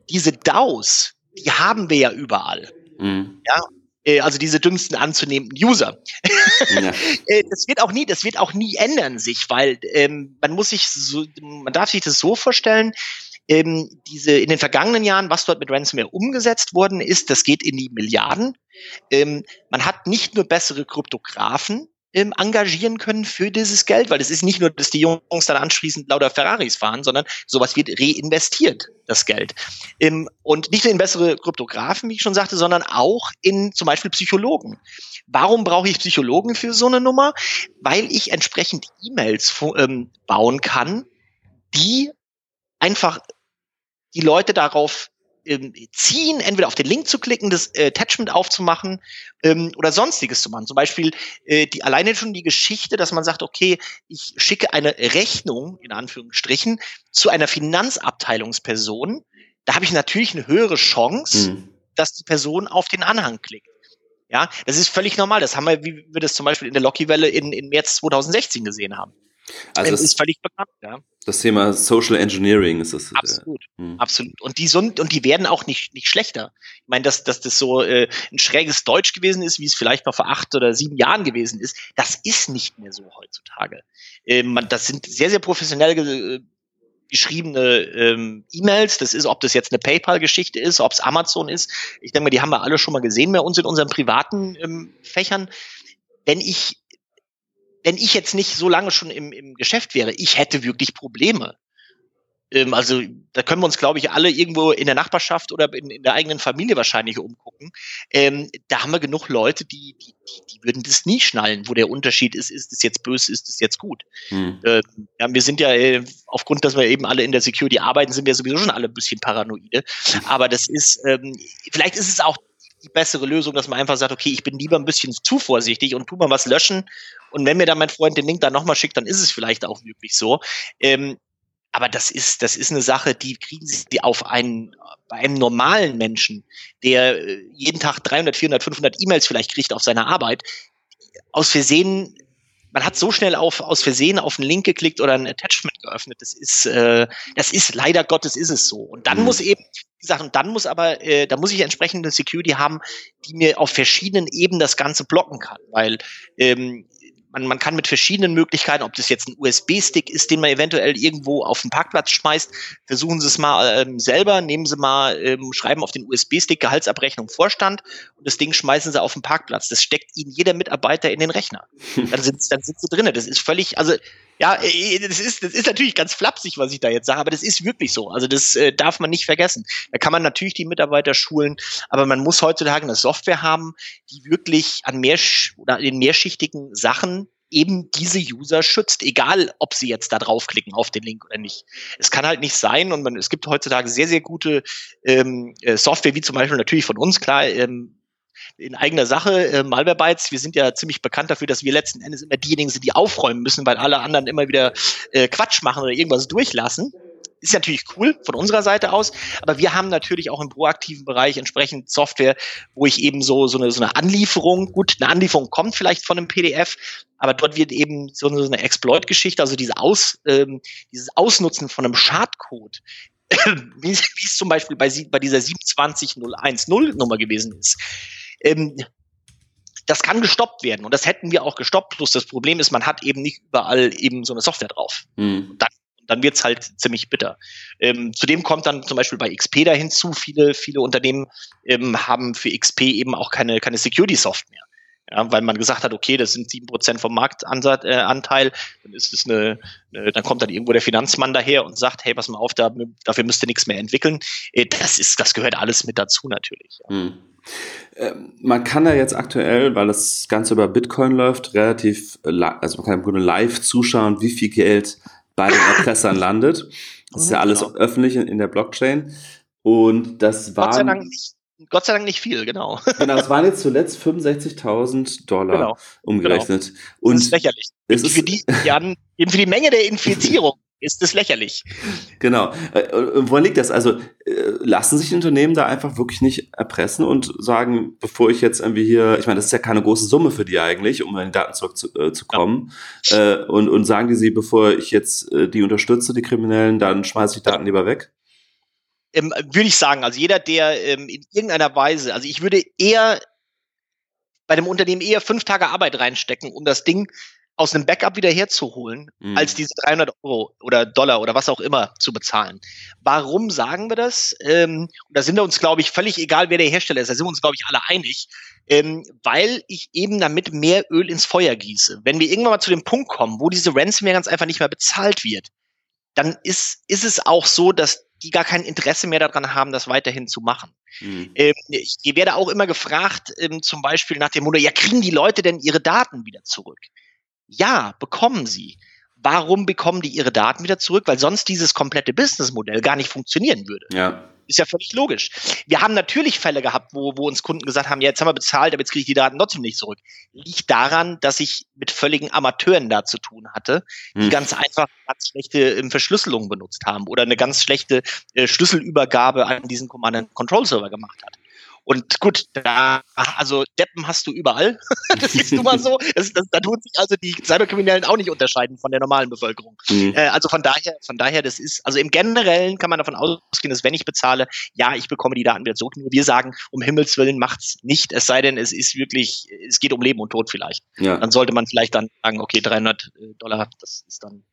Diese DAOs, die haben wir ja überall. Mhm. Ja, äh, also diese dünnsten anzunehmenden User. Ja. <laughs> Äh, das wird auch nie, das wird auch nie ändern sich, weil ähm, man muss sich so, man darf sich das so vorstellen, ähm, diese in den vergangenen Jahren, was dort mit Ransomware umgesetzt worden ist, das geht in die Milliarden. Ähm, man hat nicht nur bessere Kryptografen ähm, engagieren können für dieses Geld, weil es ist nicht nur, dass die Jungs dann anschließend lauter Ferraris fahren, sondern sowas wird reinvestiert, das Geld. Ähm, und nicht nur in bessere Kryptografen, wie ich schon sagte, sondern auch in zum Beispiel Psychologen. Warum brauche ich Psychologen für so eine Nummer? Weil ich entsprechend E-Mails ähm, bauen kann, die einfach die Leute darauf ähm, ziehen, entweder auf den Link zu klicken, das äh, Attachment aufzumachen ähm, oder sonstiges zu machen. Zum Beispiel äh, die alleine schon die Geschichte, dass man sagt, okay, ich schicke eine Rechnung in Anführungsstrichen zu einer Finanzabteilungsperson. Da habe ich natürlich eine höhere Chance, mhm. dass die Person auf den Anhang klickt. Ja, das ist völlig normal. Das haben wir, wie wir das zum Beispiel in der Locky-Welle in, in März 2016 gesehen haben. Also das ist völlig bekannt, ja. Das Thema Social Engineering ist das. Äh, absolut, äh, absolut. Und die sind und die werden auch nicht nicht schlechter. Ich meine, dass dass das so äh, ein schräges Deutsch gewesen ist, wie es vielleicht noch vor acht oder sieben Jahren gewesen ist, das ist nicht mehr so heutzutage. Äh, man, das sind sehr sehr professionell ge äh, geschriebene ähm, E-Mails. Das ist, ob das jetzt eine PayPal-Geschichte ist, ob es Amazon ist. Ich denke mal, die haben wir alle schon mal gesehen bei uns in unseren privaten ähm, Fächern. Wenn ich wenn ich jetzt nicht so lange schon im, im Geschäft wäre, ich hätte wirklich Probleme. Ähm, also da können wir uns, glaube ich, alle irgendwo in der Nachbarschaft oder in, in der eigenen Familie wahrscheinlich umgucken. Ähm, da haben wir genug Leute, die, die, die, würden das nie schnallen, wo der Unterschied ist, ist es jetzt böse, ist es jetzt gut. Hm. Ähm, ja, wir sind ja, äh, aufgrund, dass wir eben alle in der Security arbeiten, sind wir sowieso schon alle ein bisschen paranoide. Aber das ist, ähm, vielleicht ist es auch die bessere Lösung, dass man einfach sagt, okay, ich bin lieber ein bisschen zu vorsichtig und tu mal was löschen. Und wenn mir dann mein Freund den Link dann nochmal schickt, dann ist es vielleicht auch wirklich so. Ähm, aber das ist, das ist eine Sache, die kriegen sie auf einen, bei einem normalen Menschen, der äh, jeden Tag 300, 400, 500 E-Mails vielleicht kriegt auf seiner Arbeit, aus Versehen man hat so schnell auf, aus Versehen auf einen Link geklickt oder ein Attachment geöffnet. Das ist, äh, das ist leider Gottes ist es so. Und dann mhm. muss eben die Sachen, dann muss aber, äh, da muss ich entsprechende Security haben, die mir auf verschiedenen Ebenen das Ganze blocken kann, weil ähm, man, man kann mit verschiedenen Möglichkeiten, ob das jetzt ein USB-Stick ist, den man eventuell irgendwo auf den Parkplatz schmeißt, versuchen Sie es mal ähm, selber, nehmen Sie mal, ähm, schreiben auf den USB-Stick Gehaltsabrechnung Vorstand und das Ding schmeißen Sie auf den Parkplatz. Das steckt Ihnen jeder Mitarbeiter in den Rechner. Dann sind, dann sind Sie drinnen. Das ist völlig, also ja, äh, äh, das ist, das ist natürlich ganz flapsig, was ich da jetzt sage, aber das ist wirklich so. Also das äh, darf man nicht vergessen. Da kann man natürlich die Mitarbeiter schulen, aber man muss heutzutage eine Software haben, die wirklich an mehr oder in mehrschichtigen Sachen eben diese User schützt, egal ob sie jetzt da draufklicken auf den Link oder nicht. Es kann halt nicht sein und man, es gibt heutzutage sehr, sehr gute ähm, äh, Software, wie zum Beispiel natürlich von uns, klar, ähm, in eigener Sache, äh, Malware Bytes, wir sind ja ziemlich bekannt dafür, dass wir letzten Endes immer diejenigen sind, die aufräumen müssen, weil alle anderen immer wieder äh, Quatsch machen oder irgendwas durchlassen. Ist natürlich cool von unserer Seite aus, aber wir haben natürlich auch im proaktiven Bereich entsprechend Software, wo ich eben so, so, eine, so eine Anlieferung, gut, eine Anlieferung kommt vielleicht von einem PDF, aber dort wird eben so eine, so eine Exploit-Geschichte, also diese Aus, ähm, dieses Ausnutzen von einem Schadcode, <clears throat> wie, wie es zum Beispiel bei, bei dieser 27010 Nummer gewesen ist ähm, das kann gestoppt werden und das hätten wir auch gestoppt. Plus das Problem ist, man hat eben nicht überall eben so eine Software drauf. Mhm. dann, dann wird's halt ziemlich bitter. Ähm, zudem kommt dann zum Beispiel bei XP da hinzu, viele, viele Unternehmen ähm, haben für XP eben auch keine, keine Security-Software. Ja, weil man gesagt hat, okay, das sind sieben Prozent vom Marktanteil, äh, dann ist es eine, eine, dann kommt dann irgendwo der Finanzmann daher und sagt, hey, pass mal auf, da, dafür müsst ihr nichts mehr entwickeln. Äh, das ist, das gehört alles mit dazu natürlich. Ja. Hm. Ähm, man kann da jetzt aktuell, weil das Ganze über Bitcoin läuft, relativ, also man kann im Grunde live zuschauen, wie viel Geld bei den Erpressern landet. Das ist ja alles genau. öffentlich in, in, der Blockchain. Und das war. Gott sei Dank nicht Gott sei Dank nicht viel, genau. <laughs> Genau, es waren jetzt zuletzt 65.000 Dollar genau, umgerechnet. Genau. Und das ist lächerlich. Es ist für, die, die an, eben für die Menge der <laughs> Infizierung ist das lächerlich. Genau. Äh, woran liegt das? Also äh, lassen sich Unternehmen da einfach wirklich nicht erpressen und sagen, bevor ich jetzt irgendwie hier, ich meine, das ist ja keine große Summe für die eigentlich, um an die Daten zurückzukommen. Ja. äh, und, und sagen die sie, bevor ich jetzt die unterstütze, die Kriminellen, dann schmeiße ich Daten lieber weg? ähm, würde ich sagen, also jeder, der ähm, in irgendeiner Weise, also ich würde eher bei dem Unternehmen eher fünf Tage Arbeit reinstecken, um das Ding aus einem Backup wieder herzuholen, mhm. als diese 300 Euro oder Dollar oder was auch immer zu bezahlen. Warum sagen wir das? Ähm, und da sind wir uns, glaube ich, völlig egal, wer der Hersteller ist. Da sind wir uns, glaube ich, alle einig. Ähm, weil ich eben damit mehr Öl ins Feuer gieße. Wenn wir irgendwann mal zu dem Punkt kommen, wo diese Ransomware ganz einfach nicht mehr bezahlt wird, dann ist, ist es auch so, dass die gar kein Interesse mehr daran haben, das weiterhin zu machen. Mhm. Ähm, ich, ich werde auch immer gefragt, ähm, zum Beispiel nach dem Motto, ja, kriegen die Leute denn ihre Daten wieder zurück? Ja, bekommen sie. Warum bekommen die ihre Daten wieder zurück? Weil sonst dieses komplette Businessmodell gar nicht funktionieren würde. Ja. Ist ja völlig logisch. Wir haben natürlich Fälle gehabt, wo, wo uns Kunden gesagt haben, ja, jetzt haben wir bezahlt, aber jetzt kriege ich die Daten trotzdem nicht zurück. Liegt daran, dass ich mit völligen Amateuren da zu tun hatte, die hm. ganz einfach ganz schlechte ähm, Verschlüsselung benutzt haben oder eine ganz schlechte äh, Schlüsselübergabe an diesen Command Control Server gemacht hat. Und gut, da, also Deppen hast du überall. <laughs> das siehst du mal so. Das, das, da tun sich also die Cyberkriminellen auch nicht unterscheiden von der normalen Bevölkerung. Mhm. Äh, also von daher, von daher, das ist, also im Generellen kann man davon ausgehen, dass wenn ich bezahle, ja, ich bekomme die Daten wieder zurück. Nur wir sagen, um Himmels Willen macht's nicht. Es sei denn, es ist wirklich, es geht um Leben und Tod vielleicht. Ja. Dann sollte man vielleicht dann sagen, okay, 300 äh, Dollar, das ist dann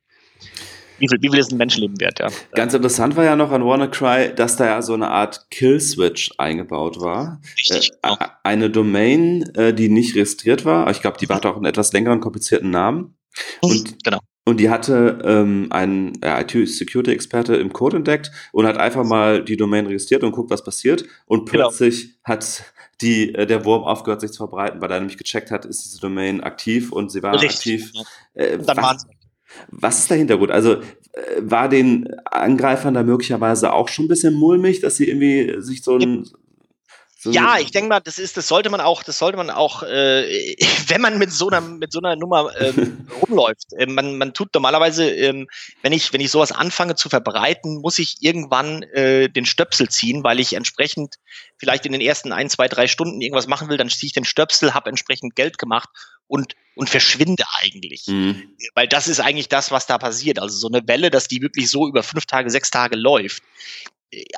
wie viel, wie viel ist ein Menschenleben wert, ja. Ganz interessant war ja noch an WannaCry, dass da ja so eine Art Kill-Switch eingebaut war. Richtig. Äh, genau. Eine Domain, äh, die nicht registriert war. Ich glaube, die hatte auch einen etwas längeren, komplizierten Namen. Mhm, und, genau. Und die hatte ähm, einen äh, IT-Security-Experte im Code entdeckt und hat einfach mal die Domain registriert und guckt, was passiert. Und genau. plötzlich genau. hat die, äh, der Wurm aufgehört, sich zu verbreiten, weil er nämlich gecheckt hat, ist diese Domain aktiv und sie war Richtig. aktiv. Äh, dann waren sie was ist der Hintergrund? Also äh, war den Angreifern da möglicherweise auch schon ein bisschen mulmig, dass sie irgendwie sich so ein ja, ich denke mal, das ist, das sollte man auch, das sollte man auch, äh, <laughs> wenn man mit so einer, mit so einer Nummer ähm, <laughs> rumläuft. Äh, man, man tut normalerweise, ähm, wenn ich, wenn ich sowas anfange zu verbreiten, muss ich irgendwann äh, den Stöpsel ziehen, weil ich entsprechend vielleicht in den ersten ein, zwei, drei Stunden irgendwas machen will, dann ziehe ich den Stöpsel, habe entsprechend Geld gemacht und und verschwinde eigentlich. Mhm. Weil das ist eigentlich das, was da passiert. Also so eine Welle, dass die wirklich so über fünf Tage, sechs Tage läuft.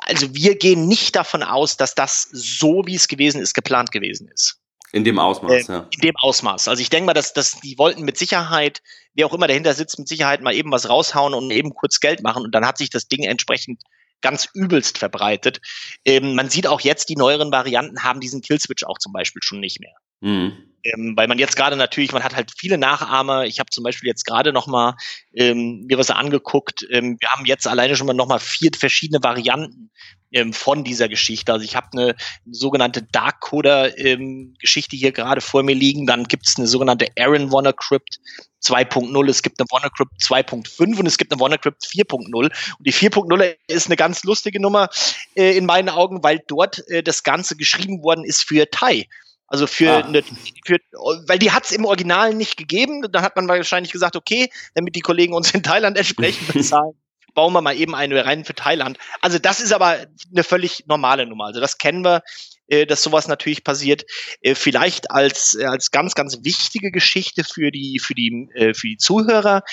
Also wir gehen nicht davon aus, dass das so, wie es gewesen ist, geplant gewesen ist. In dem Ausmaß, äh, ja. In dem Ausmaß. Also ich denke mal, dass, dass die wollten mit Sicherheit, wer auch immer dahinter sitzt, mit Sicherheit mal eben was raushauen und eben kurz Geld machen und dann hat sich das Ding entsprechend ganz übelst verbreitet. Ähm, man sieht auch jetzt, die neueren Varianten haben diesen Killswitch auch zum Beispiel schon nicht mehr. Mhm. Ähm, weil man jetzt gerade natürlich, man hat halt viele Nachahmer. Ich habe zum Beispiel jetzt gerade noch mal ähm, mir was angeguckt. Ähm, wir haben jetzt alleine schon mal noch mal vier verschiedene Varianten ähm, von dieser Geschichte. Also ich habe eine, eine sogenannte Dark Coder ähm, hier gerade vor mir liegen. Dann gibt es eine sogenannte Aaron WannaCrypt 2.0. Es gibt eine WannaCrypt 2.5 und es gibt eine WannaCrypt 4.0. Und die 4.0 ist eine ganz lustige Nummer äh, in meinen Augen, weil dort äh, das Ganze geschrieben worden ist für Thai. Also für, ah. eine, für weil die hat es im Original nicht gegeben. Dann hat man wahrscheinlich gesagt, okay, damit die Kollegen uns in Thailand entsprechend <laughs> bezahlen, bauen wir mal eben eine rein für Thailand. Also das ist aber eine völlig normale Nummer. Also das kennen wir, äh, dass sowas natürlich passiert. Äh, vielleicht als äh, als ganz ganz wichtige Geschichte für die für die äh, für die Zuhörer,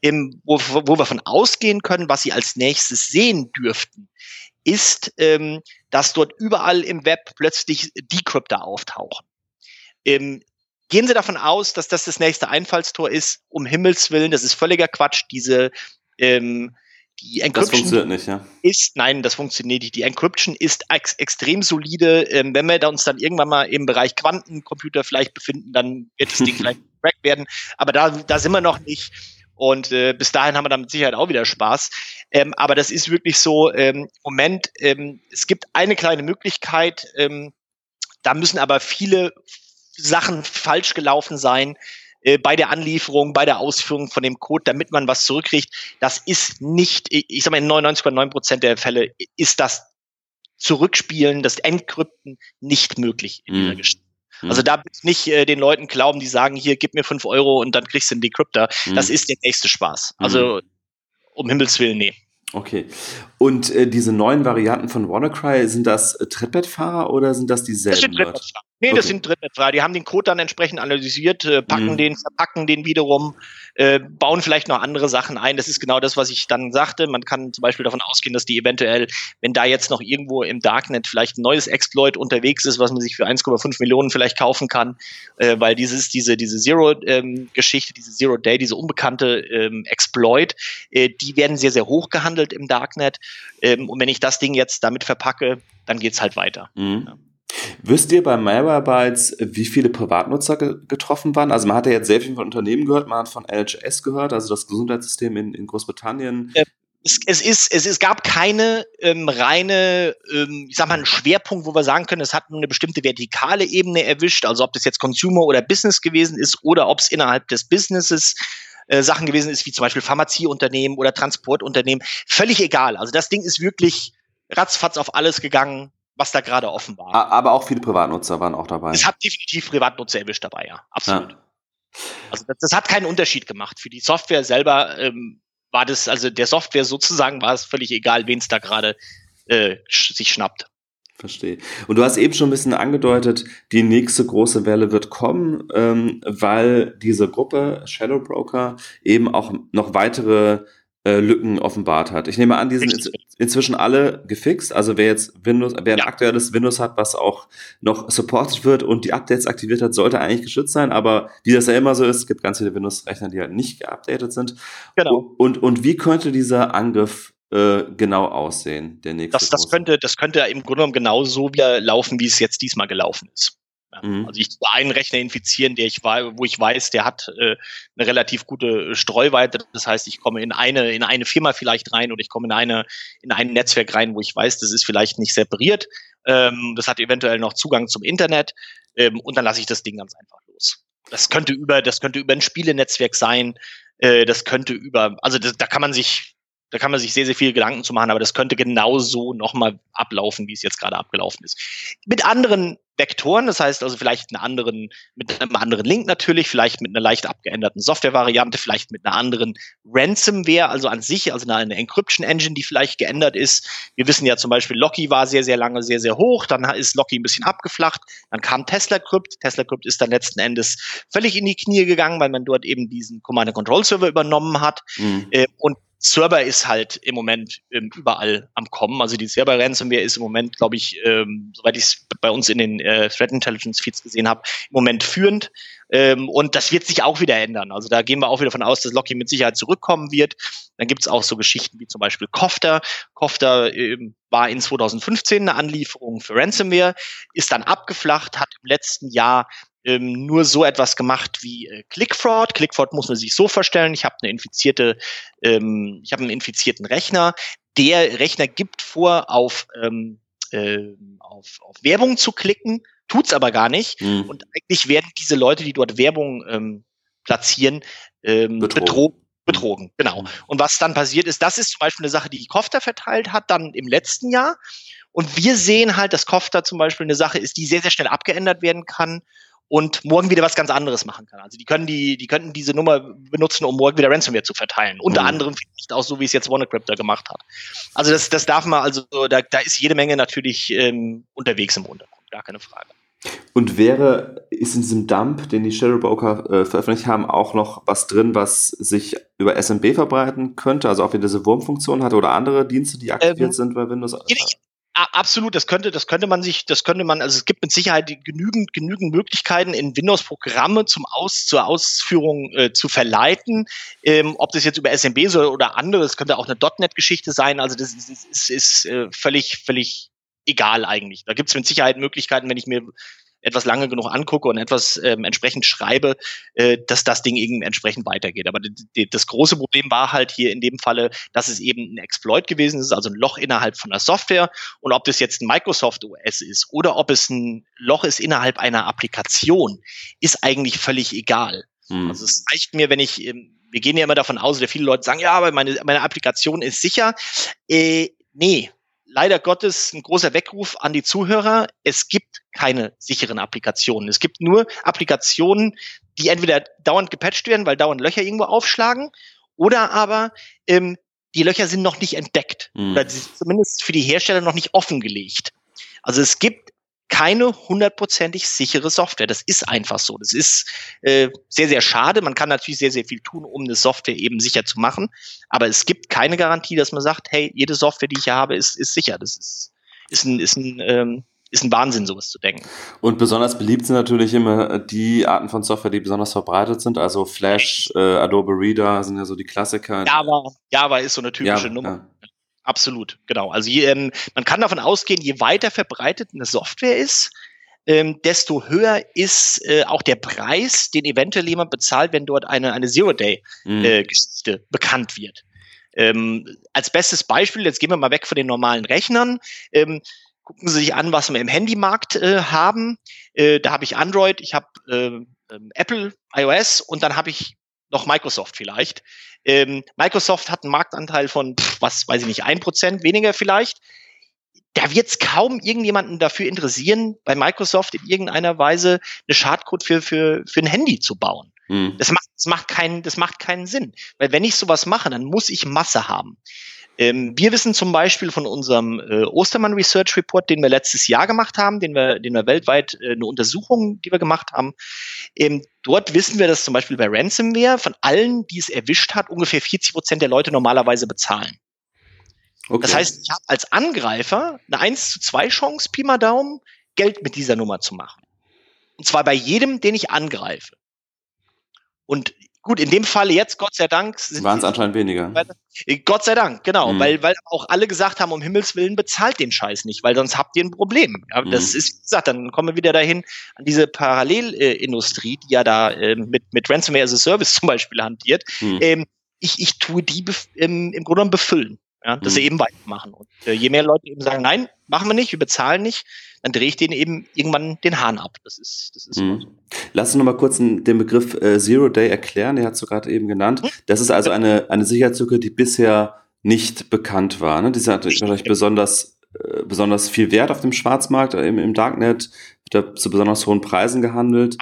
ähm, wo, wo wir von ausgehen können, was sie als nächstes sehen dürften ist, ähm, dass dort überall im Web plötzlich Decrypter auftauchen. Ähm, gehen Sie davon aus, dass das das nächste Einfallstor ist, um Himmels Willen, das ist völliger Quatsch, diese, ähm, die Encryption nicht, ja. ist, nein, das funktioniert nicht. Die Encryption ist ex extrem solide. Ähm, wenn wir uns dann irgendwann mal im Bereich Quantencomputer vielleicht befinden, dann wird das Ding <laughs> vielleicht gecrackt werden. Aber da, da sind wir noch nicht. Und äh, bis dahin haben wir dann mit Sicherheit auch wieder Spaß. Ähm, aber das ist wirklich so, ähm, Moment, ähm, es gibt eine kleine Möglichkeit, ähm, da müssen aber viele Sachen falsch gelaufen sein äh, bei der Anlieferung, bei der Ausführung von dem Code, damit man was zurückkriegt. Das ist nicht, ich sag mal, in 99,9 Prozent der Fälle ist das Zurückspielen, das Encrypten nicht möglich in dieser mhm. Geschichte. Mhm. Also da nicht äh, den Leuten glauben, die sagen, hier, gib mir fünf Euro und dann kriegst du einen Decrypter. Mhm. Das ist der nächste Spaß. Also mhm. um Himmels Willen, nee. Okay. Und äh, diese neuen Varianten von WannaCry, sind das äh, Trittbettfahrer oder sind das dieselben? Das sind Trittbettfahrer. Nee, okay. das sind Drittnetzfahrer. Die haben den Code dann entsprechend analysiert, äh, packen mhm. den, verpacken den wiederum, äh, bauen vielleicht noch andere Sachen ein. Das ist genau das, was ich dann sagte. Man kann zum Beispiel davon ausgehen, dass die eventuell, wenn da jetzt noch irgendwo im Darknet vielleicht ein neues Exploit unterwegs ist, was man sich für 1,5 Millionen vielleicht kaufen kann, äh, weil dieses, diese, diese Zero-Geschichte, ähm, diese Zero-Day, diese unbekannte ähm, Exploit, äh, die werden sehr, sehr hoch gehandelt im Darknet. Ähm, und wenn ich das Ding jetzt damit verpacke, dann geht's halt weiter. Mhm. Ja. Wisst ihr bei Malwarebytes, wie viele Privatnutzer ge getroffen waren? Also man hat ja jetzt sehr viel von Unternehmen gehört, man hat von NHS gehört, also das Gesundheitssystem in, in Großbritannien. Äh, es, es, ist, es, es gab keine ähm, reine, ähm, ich sag mal, einen Schwerpunkt, wo wir sagen können, es hat eine bestimmte vertikale Ebene erwischt, also ob das jetzt Consumer oder Business gewesen ist oder ob es innerhalb des Businesses äh, Sachen gewesen ist, wie zum Beispiel Pharmazieunternehmen oder Transportunternehmen. Völlig egal. Also das Ding ist wirklich ratzfatz auf alles gegangen was da gerade offen war. Aber auch viele Privatnutzer waren auch dabei. Es hat definitiv Privatnutzer erwischt dabei, ja. Absolut. Ja. Also das, das, hat keinen Unterschied gemacht. Für die Software selber ähm, war das, also der Software sozusagen war es völlig egal, wen es da gerade äh, sich schnappt. Verstehe. Und du hast eben schon ein bisschen angedeutet, die nächste große Welle wird kommen, ähm, weil diese Gruppe Shadow Broker eben auch noch weitere äh, Lücken offenbart hat. Ich nehme an, die sind in, inzwischen alle gefixt. Also wer jetzt Windows, wer ein ja. aktuelles Windows hat, was auch noch supported wird und die Updates aktiviert hat, sollte eigentlich geschützt sein. Aber wie das ja immer so ist, gibt ganz viele Windows-Rechner, die halt nicht geupdatet sind. Genau. Und, und wie könnte dieser Angriff äh, genau aussehen, der nächste? Das, das könnte, das könnte im Grunde genommen genauso wieder laufen, wie es jetzt diesmal gelaufen ist. Mhm. Also ich einen Rechner infizieren, der ich wo ich weiß, der hat äh, eine relativ gute Streuweite. Das heißt, ich komme in eine in eine Firma vielleicht rein oder ich komme in eine in ein Netzwerk rein, wo ich weiß, das ist vielleicht nicht separiert. Ähm, das hat eventuell noch Zugang zum Internet ähm, und dann lasse ich das Ding ganz einfach los. Das könnte über das könnte über ein Spielenetzwerk sein. Äh, das könnte über also das, da kann man sich da kann man sich sehr, sehr viele Gedanken zu machen, aber das könnte genauso nochmal ablaufen, wie es jetzt gerade abgelaufen ist. Mit anderen Vektoren, das heißt also vielleicht einen anderen, mit einem anderen Link natürlich, vielleicht mit einer leicht abgeänderten Softwarevariante, vielleicht mit einer anderen Ransomware, also an sich, also eine Encryption Engine, die vielleicht geändert ist. Wir wissen ja zum Beispiel, Locky war sehr, sehr lange sehr, sehr hoch, dann ist Locky ein bisschen abgeflacht, dann kam Tesla Crypt. Tesla Crypt ist dann letzten Endes völlig in die Knie gegangen, weil man dort eben diesen Command-and-Control-Server übernommen hat. Mhm. Äh, und Server ist halt im Moment ähm, überall am Kommen. Also die Server-Ransomware ist im Moment, glaube ich, ähm, soweit ich es bei uns in den äh, Threat Intelligence Feeds gesehen habe, im Moment führend. Ähm, und das wird sich auch wieder ändern. Also da gehen wir auch wieder von aus, dass Locky mit Sicherheit zurückkommen wird. Dann gibt es auch so Geschichten wie zum Beispiel Kofter. Kofter ähm, war in 2015 eine Anlieferung für Ransomware, ist dann abgeflacht, hat im letzten Jahr ähm, nur so etwas gemacht wie äh, Clickfraud. Clickfraud muss man sich so vorstellen. Ich habe eine infizierte, ähm, ich habe einen infizierten Rechner. Der Rechner gibt vor, auf, ähm, äh, auf, auf Werbung zu klicken, tut's aber gar nicht. Mhm. Und eigentlich werden diese Leute, die dort Werbung ähm, platzieren, ähm, betrogen. betrogen betrogen, genau. Mhm. Und was dann passiert ist, das ist zum Beispiel eine Sache, die Kofta verteilt hat, dann im letzten Jahr. Und wir sehen halt, dass Kofta zum Beispiel eine Sache ist, die sehr, sehr schnell abgeändert werden kann und morgen wieder was ganz anderes machen kann. Also die können die, die könnten diese Nummer benutzen, um morgen wieder Ransomware zu verteilen. Unter mhm. anderem vielleicht auch so, wie es jetzt WannaCrypt da gemacht hat. Also das, das darf man, also da, da ist jede Menge natürlich ähm, unterwegs im Untergrund, gar keine Frage. Und wäre, ist in diesem Dump, den die Shadow Broker äh, veröffentlicht haben, auch noch was drin, was sich über SMB verbreiten könnte, also auch wieder diese Wurmfunktion hat oder andere Dienste, die aktiviert ähm, sind bei Windows? Absolut, das könnte, das könnte man sich, das könnte man, also es gibt mit Sicherheit genügend, genügend Möglichkeiten, in Windows-Programme zum Aus, zur Ausführung äh, zu verleiten. Ähm, ob das jetzt über SMB soll oder anderes, könnte auch eine .NET-Geschichte sein. Also das ist, ist, ist, ist äh, völlig, völlig egal eigentlich. Da gibt es mit Sicherheit Möglichkeiten, wenn ich mir etwas lange genug angucke und etwas ähm, entsprechend schreibe, äh, dass das Ding irgendwie entsprechend weitergeht. Aber das große Problem war halt hier in dem Falle, dass es eben ein Exploit gewesen ist, also ein Loch innerhalb von der Software. Und ob das jetzt ein Microsoft OS ist oder ob es ein Loch ist innerhalb einer Applikation, ist eigentlich völlig egal. Hm. Also es reicht mir, wenn ich, ähm, wir gehen ja immer davon aus, dass viele Leute sagen, ja, aber meine, meine Applikation ist sicher. Äh, nee, leider Gottes ein großer Weckruf an die Zuhörer. Es gibt keine sicheren Applikationen. Es gibt nur Applikationen, die entweder dauernd gepatcht werden, weil dauernd Löcher irgendwo aufschlagen, oder aber ähm, die Löcher sind noch nicht entdeckt mhm. oder zumindest für die Hersteller noch nicht offengelegt. Also es gibt keine hundertprozentig sichere Software. Das ist einfach so. Das ist äh, sehr, sehr schade. Man kann natürlich sehr, sehr viel tun, um eine Software eben sicher zu machen. Aber es gibt keine Garantie, dass man sagt, hey, jede Software, die ich hier habe, ist, ist sicher. Das ist, ist ein, ist ein ähm, ist ein Wahnsinn, sowas zu denken. Und besonders beliebt sind natürlich immer die Arten von Software, die besonders verbreitet sind. Also Flash, äh, Adobe Reader sind ja so die Klassiker. Java, Java ist so eine typische ja, Nummer. Ja. Absolut, genau. Also je, ähm, man kann davon ausgehen, je weiter verbreitet eine Software ist, ähm, desto höher ist äh, auch der Preis, den eventuell jemand bezahlt, wenn dort eine, eine Zero-Day-Geschichte mhm. äh, bekannt wird. Ähm, als bestes Beispiel, jetzt gehen wir mal weg von den normalen Rechnern. Ähm, gucken Sie sich an, was wir im Handymarkt äh, haben. Äh, da habe ich Android, ich habe äh, Apple, iOS und dann habe ich noch Microsoft vielleicht. Ähm, Microsoft hat einen Marktanteil von, pff, was weiß ich nicht, ein Prozent weniger vielleicht. Da wird es kaum irgendjemanden dafür interessieren, bei Microsoft in irgendeiner Weise eine Schadcode für, für, für ein Handy zu bauen. Hm. Das, macht, das, macht keinen, das macht keinen Sinn. Weil wenn ich sowas mache, dann muss ich Masse haben. Ähm, wir wissen zum Beispiel von unserem äh, Ostermann Research Report, den wir letztes Jahr gemacht haben, den wir, den wir weltweit äh, eine Untersuchung, die wir gemacht haben. Ähm, dort wissen wir, dass zum Beispiel bei Ransomware von allen, die es erwischt hat, ungefähr 40 Prozent der Leute normalerweise bezahlen. Okay. Das heißt, ich habe als Angreifer eine 1 zu 2 Chance, Pi mal Daumen, Geld mit dieser Nummer zu machen. Und zwar bei jedem, den ich angreife. Und Gut, in dem Fall jetzt, Gott sei Dank. Waren es anscheinend weniger. Weil, äh, Gott sei Dank, genau. Mhm. Weil, weil auch alle gesagt haben, um Himmels Willen bezahlt den Scheiß nicht, weil sonst habt ihr ein Problem. Ja, mhm. Das ist, wie gesagt, dann kommen wir wieder dahin an diese Parallelindustrie, die ja da äh, mit, mit Ransomware as a Service <laughs> zum Beispiel hantiert. Mhm. Ähm, ich, ich tue die im, im Grunde genommen befüllen. Ja, dass mhm. sie eben weitermachen. Und äh, je mehr Leute eben sagen, nein, machen wir nicht, wir bezahlen nicht, dann drehe ich denen eben irgendwann den Hahn ab. Das ist, das ist mhm. so. Lass uns noch mal kurz den Begriff äh, Zero Day erklären, der hast du gerade eben genannt. Mhm. Das ist also eine, eine Sicherheitslücke, die bisher nicht bekannt war. Ne? Die ist natürlich besonders, äh, besonders viel wert auf dem Schwarzmarkt, äh, im, im Darknet, wird da zu besonders hohen Preisen gehandelt.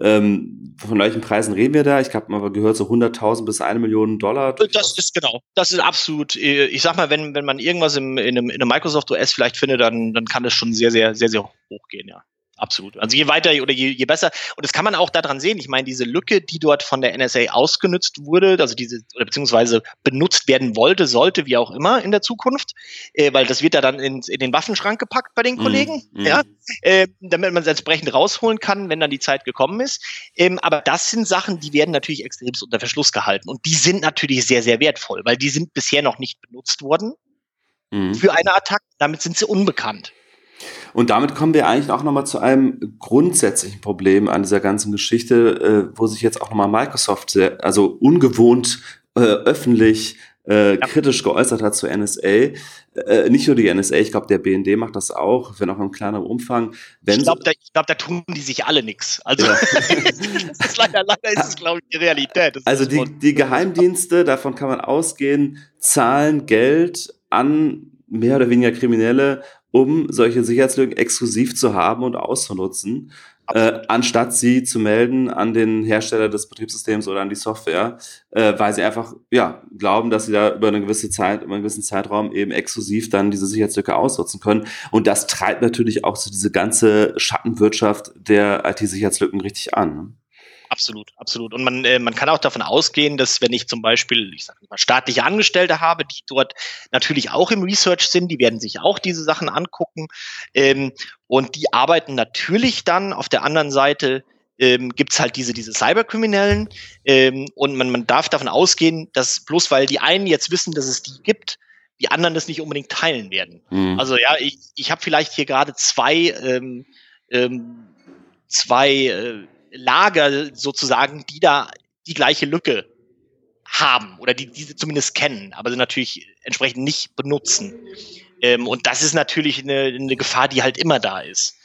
Ähm, von welchen Preisen reden wir da? Ich habe mal gehört, so 100.000 bis eine Million Dollar. Das ist genau. Das ist absolut. Äh, ich sag mal, wenn, wenn man irgendwas im, in, einem, in einem Microsoft OS vielleicht findet, dann, dann kann das schon sehr, sehr, sehr, sehr hoch gehen, ja absolut. Also je weiter oder je, je besser. Und das kann man auch daran sehen. Ich meine, diese Lücke, die dort von der NSA ausgenutzt wurde, also diese, oder beziehungsweise benutzt werden wollte, sollte, wie auch immer in der Zukunft, äh, weil das wird ja dann in, in den Waffenschrank gepackt bei den mhm, Kollegen, mm, ja, äh, damit man es entsprechend rausholen kann, wenn dann die Zeit gekommen ist. Ähm, aber das sind Sachen, die werden natürlich extremst unter Verschluss gehalten. Und die sind natürlich sehr, sehr wertvoll, weil die sind bisher noch nicht benutzt worden mm. für eine Attacke. Damit sind sie unbekannt. Und damit kommen wir eigentlich auch nochmal zu einem grundsätzlichen Problem an dieser ganzen Geschichte, äh, wo sich jetzt auch nochmal Microsoft sehr, also ungewohnt äh, öffentlich äh, ja. kritisch geäußert hat zur NSA. Äh, nicht nur die NSA, ich glaube, der BND macht das auch, wenn auch im kleineren Umfang. Wenn ich glaube, da, glaub, da tun die sich alle nichts. Also ja. <laughs> das ist leider, leider ist es, glaube ich, die Realität. Das also die, die Geheimdienste, davon kann man ausgehen, zahlen Geld an mehr oder weniger Kriminelle, um solche Sicherheitslücken exklusiv zu haben und auszunutzen, äh, anstatt sie zu melden an den Hersteller des Betriebssystems oder an die Software, äh, weil sie einfach ja glauben, dass sie da über eine gewisse Zeit, über einen gewissen Zeitraum eben exklusiv dann diese Sicherheitslücke ausnutzen können. Und das treibt natürlich auch so diese ganze Schattenwirtschaft der IT-Sicherheitslücken richtig an. Absolut, absolut. Und man, äh, man kann auch davon ausgehen, dass wenn ich zum Beispiel, ich sage mal, staatliche Angestellte habe, die dort natürlich auch im Research sind, die werden sich auch diese Sachen angucken. Ähm, und die arbeiten natürlich dann auf der anderen Seite ähm, gibt es halt diese, diese Cyberkriminellen ähm, und man, man darf davon ausgehen, dass bloß weil die einen jetzt wissen, dass es die gibt, die anderen das nicht unbedingt teilen werden. Mhm. Also ja, ich, ich habe vielleicht hier gerade zwei, ähm, ähm, zwei äh, Lager sozusagen, die da die gleiche Lücke haben oder die diese zumindest kennen, aber sie natürlich entsprechend nicht benutzen. Ähm, und das ist natürlich eine, eine Gefahr, die halt immer da ist.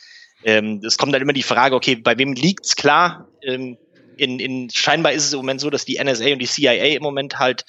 Ähm, es kommt dann immer die Frage, okay, bei wem liegt's? Klar, ähm, in, in, scheinbar ist es im Moment so, dass die NSA und die CIA im Moment halt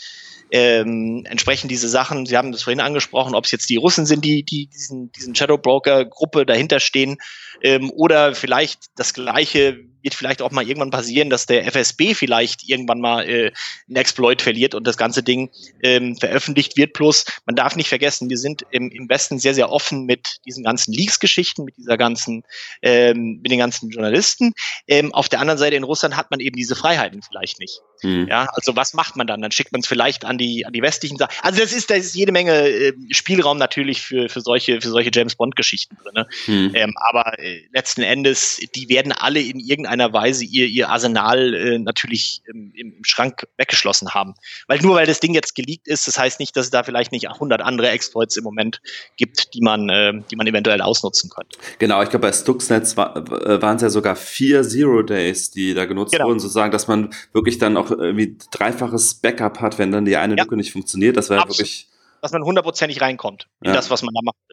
ähm, entsprechend diese Sachen, Sie haben das vorhin angesprochen, ob es jetzt die Russen sind, die, die diesen, diesen Shadow Broker Gruppe dahinter stehen, ähm, oder vielleicht das Gleiche wird vielleicht auch mal irgendwann passieren, dass der FSB vielleicht irgendwann mal äh, einen Exploit verliert und das ganze Ding ähm, veröffentlicht wird. Plus, man darf nicht vergessen, wir sind im, im Westen sehr, sehr offen mit diesen ganzen Leaks-Geschichten, mit dieser ganzen, ähm, mit den ganzen Journalisten. Ähm, auf der anderen Seite in Russland hat man eben diese Freiheiten vielleicht nicht. Mhm. Ja, also was macht man dann? Dann schickt man es vielleicht an die an die westlichen Sachen. Also das ist das ist jede Menge äh, Spielraum natürlich für für solche für solche James Bond Geschichten drin. Ne? Mhm. Ähm, aber äh, letzten Endes die werden alle in irgendeiner Weise ihr ihr Arsenal äh, natürlich im, im, Schrank weggeschlossen haben. Weil nur weil das Ding jetzt geleakt ist, das heißt nicht, dass es da vielleicht nicht 100 andere Exploits im Moment gibt, die man äh, die man eventuell ausnutzen könnte. Genau, ich glaube bei Stuxnet war, äh, waren es ja sogar vier Zero Days, die da genutzt genau. wurden, sozusagen, dass man wirklich dann auch irgendwie dreifaches Backup hat, wenn dann die eine ja. Lücke nicht funktioniert. Das wäre wirklich. Dass man hundertprozentig reinkommt in ja. das, was man da will.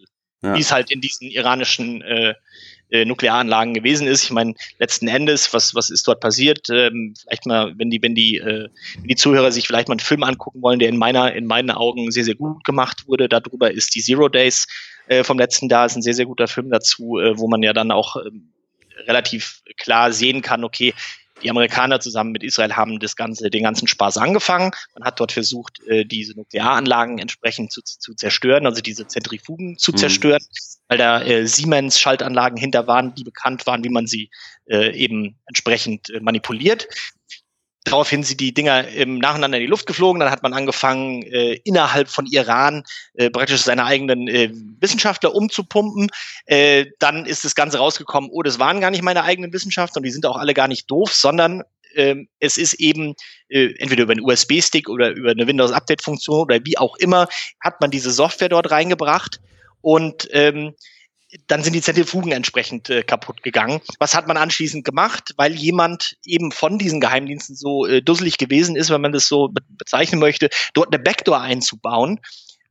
Ja. Wie es halt in diesen iranischen äh, äh, Nuklearanlagen gewesen ist. Ich meine, letzten Endes, was, was ist dort passiert? Ähm, vielleicht mal, wenn die, wenn die, äh, wenn die Zuhörer sich vielleicht mal einen Film angucken wollen, der in meiner, in meinen Augen sehr, sehr gut gemacht wurde. Darüber ist die Zero Days äh, vom letzten da, ist ein sehr, sehr guter Film dazu, äh, wo man ja dann auch ähm, relativ klar sehen kann, okay, die Amerikaner zusammen mit Israel haben das ganze, den ganzen Spaß angefangen. Man hat dort versucht, äh, diese Nuklearanlagen entsprechend zu, zu zerstören, also diese Zentrifugen zu mhm. zerstören, weil da äh, Siemens-Schaltanlagen hinter waren, die bekannt waren, wie man sie äh, eben entsprechend äh, manipuliert. Daraufhin sind die Dinger im Nacheinander in die Luft geflogen. Dann hat man angefangen, äh, innerhalb von Iran äh, praktisch seine eigenen äh, Wissenschaftler umzupumpen. Äh, dann ist das Ganze rausgekommen, oh, das waren gar nicht meine eigenen Wissenschaftler und die sind auch alle gar nicht doof, sondern ähm, es ist eben äh, entweder über einen USB-Stick oder über eine Windows-Update-Funktion oder wie auch immer, hat man diese Software dort reingebracht und ähm, dann sind die Zentrifugen entsprechend äh, kaputt gegangen. Was hat man anschließend gemacht? Weil jemand eben von diesen Geheimdiensten so äh, dusselig gewesen ist, wenn man das so be bezeichnen möchte, dort eine Backdoor einzubauen.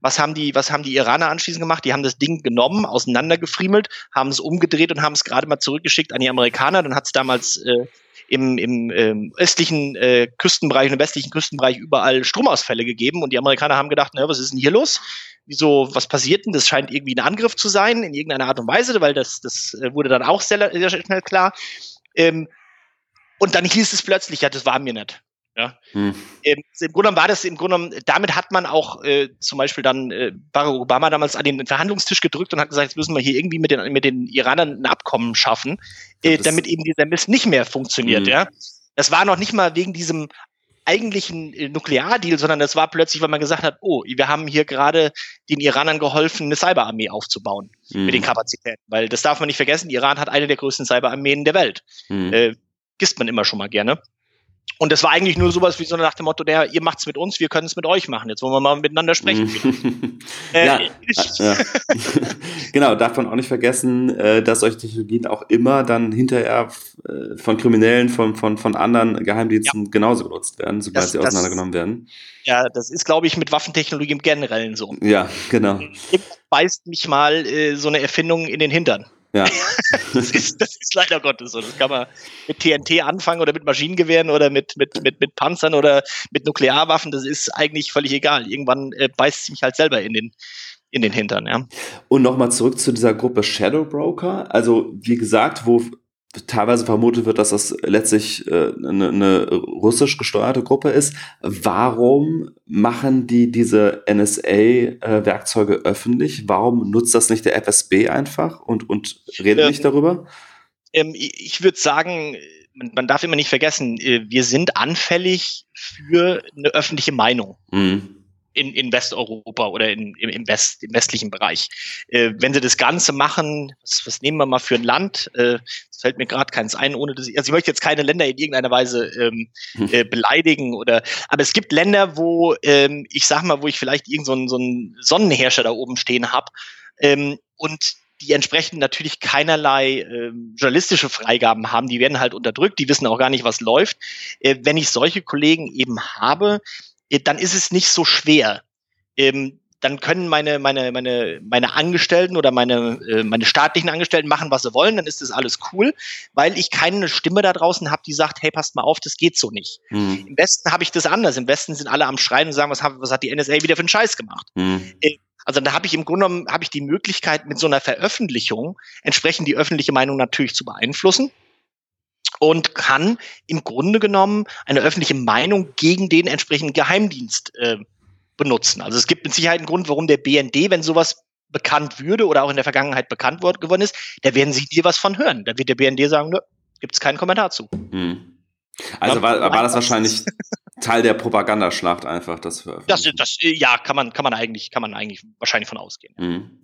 Was haben die, was haben die Iraner anschließend gemacht? Die haben das Ding genommen, auseinandergefriemelt, haben es umgedreht und haben es gerade mal zurückgeschickt an die Amerikaner. Dann hat es damals äh, im, im ähm, östlichen äh, Küstenbereich im westlichen Küstenbereich überall Stromausfälle gegeben und die Amerikaner haben gedacht, na, was ist denn hier los? Wieso, was passiert denn? Das scheint irgendwie ein Angriff zu sein, in irgendeiner Art und Weise, weil das, das äh, wurde dann auch sehr, sehr schnell klar. Ähm, und dann hieß es plötzlich, ja, das war mir nicht. Ja. Hm. Ähm, Im Grunde war das im Grunde damit hat man auch äh, zum Beispiel dann äh, Barack Obama damals an den Verhandlungstisch gedrückt und hat gesagt, jetzt müssen wir hier irgendwie mit den, mit den Iranern ein Abkommen schaffen, äh, damit eben dieser Mist nicht mehr funktioniert. Hm. Ja. Das war noch nicht mal wegen diesem eigentlichen äh, Nukleardeal, sondern das war plötzlich, weil man gesagt hat, oh, wir haben hier gerade den Iranern geholfen, eine Cyberarmee aufzubauen mhm. mit den Kapazitäten. Weil das darf man nicht vergessen, Iran hat eine der größten Cyberarmeen der Welt. Mhm. Äh, gisst man immer schon mal gerne. Und das war eigentlich nur sowas wie so nach dem Motto, der, ihr macht's mit uns, wir können es mit euch machen. Jetzt wollen wir mal miteinander sprechen. äh, <laughs> ja, ja. <laughs> genau, darf man auch nicht vergessen, äh, dass solche Technologien auch immer dann hinterher äh, von Kriminellen, von, von, von anderen Geheimdiensten ja. genauso genutzt werden, sobald das, sie auseinandergenommen das, werden. Ja, das ist, glaube ich, mit Waffentechnologie im Generellen so. Ja, genau. Beißt mich mal äh, so eine Erfindung in den Hintern. Ja. <laughs> das, ist, das ist leider Gottes so. Das kann man mit TNT anfangen oder mit Maschinengewehren oder mit, mit, mit, mit Panzern oder mit Nuklearwaffen. Das ist eigentlich völlig egal. Irgendwann äh, beißt es mich halt selber in den, in den Hintern, ja. Und nochmal zurück zu dieser Gruppe Shadow Broker. Also, wie gesagt, wo teilweise vermutet wird, dass das letztlich äh, eine, eine russisch gesteuerte Gruppe ist. Warum machen die diese NSA-Werkzeuge äh, öffentlich? Warum nutzt das nicht der FSB einfach und, und redet äh, nicht darüber? Ähm, ich würde sagen, man, man darf immer nicht vergessen, äh, wir sind anfällig für eine öffentliche Meinung. Mhm in, in Westeuropa oder in, im, im, West, im westlichen Bereich. Äh, wenn sie das Ganze machen, was, was nehmen wir mal für ein Land? Äh, es fällt mir gerade keins ein, ohne dass ich, also ich möchte jetzt keine Länder in irgendeiner Weise ähm, hm. äh, beleidigen oder, aber es gibt Länder, wo ähm, ich sag mal, wo ich vielleicht irgendeinen so, so einen Sonnenherrscher da oben stehen habe ähm, und die entsprechend natürlich keinerlei äh, journalistische Freigaben haben, die werden halt unterdrückt, die wissen auch gar nicht, was läuft. Äh, wenn ich solche Kollegen eben habe, äh, dann ist es nicht so schwer. Ähm, dann können meine, meine, meine, meine Angestellten oder meine, äh, meine staatlichen Angestellten machen, was sie wollen, dann ist das alles cool, weil ich keine Stimme da draußen habe, die sagt, hey, passt mal auf, das geht so nicht. Mhm. Im Westen habe ich das anders. Im Westen sind alle am Schreien und sagen, was, hat, was hat die NSA wieder für einen Scheiß gemacht? Mhm. Äh, also da habe ich im Grunde genommen habe ich die Möglichkeit, mit so einer Veröffentlichung entsprechend die öffentliche Meinung natürlich zu beeinflussen und kann im Grunde genommen eine öffentliche Meinung gegen den entsprechenden Geheimdienst äh, benutzen. Also es gibt mit Sicherheit einen Grund, warum der BND, wenn sowas bekannt würde oder auch in der Vergangenheit bekannt worden geworden ist, da werden Sie dir was von hören. Da wird der BND sagen, nö, gibt es keinen Kommentar zu. Hm. Also war, war das wahrscheinlich Teil der Propagandaschlacht einfach, das Das, das, ja, kann man, kann man eigentlich, kann man eigentlich wahrscheinlich von ausgehen. Mhm.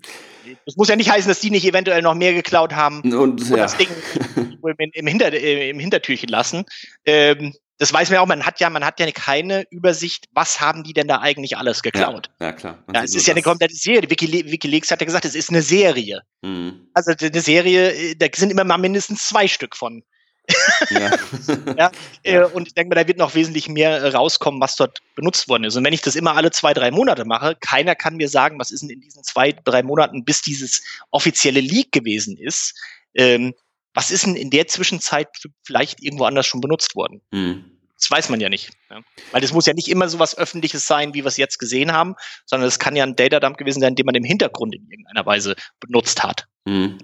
Das muss ja nicht heißen, dass die nicht eventuell noch mehr geklaut haben und, und ja. das Ding <laughs> im, im, Hinter, im Hintertürchen lassen. Ähm, das weiß man ja auch, man hat ja, man hat ja keine Übersicht, was haben die denn da eigentlich alles geklaut. Ja, ja klar. Ja, es ist ja eine komplette Serie. Wikile Wikileaks hat ja gesagt, es ist eine Serie. Mhm. Also eine Serie, äh, da sind immer mal mindestens zwei Stück von. Ja. <laughs> ja, äh, und ich denke mal, da wird noch wesentlich mehr äh, rauskommen, was dort benutzt worden ist. Und wenn ich das immer alle zwei, drei Monate mache, keiner kann mir sagen, was ist denn in diesen zwei, drei Monaten, bis dieses offizielle Leak gewesen ist, ähm, was ist denn in der Zwischenzeit vielleicht irgendwo anders schon benutzt worden? Mhm. Das weiß man ja nicht. Ja. Weil das muss ja nicht immer so was Öffentliches sein, wie wir es jetzt gesehen haben, sondern es kann ja ein Datadump gewesen sein, den man im Hintergrund in irgendeiner Weise benutzt hat. Mhm.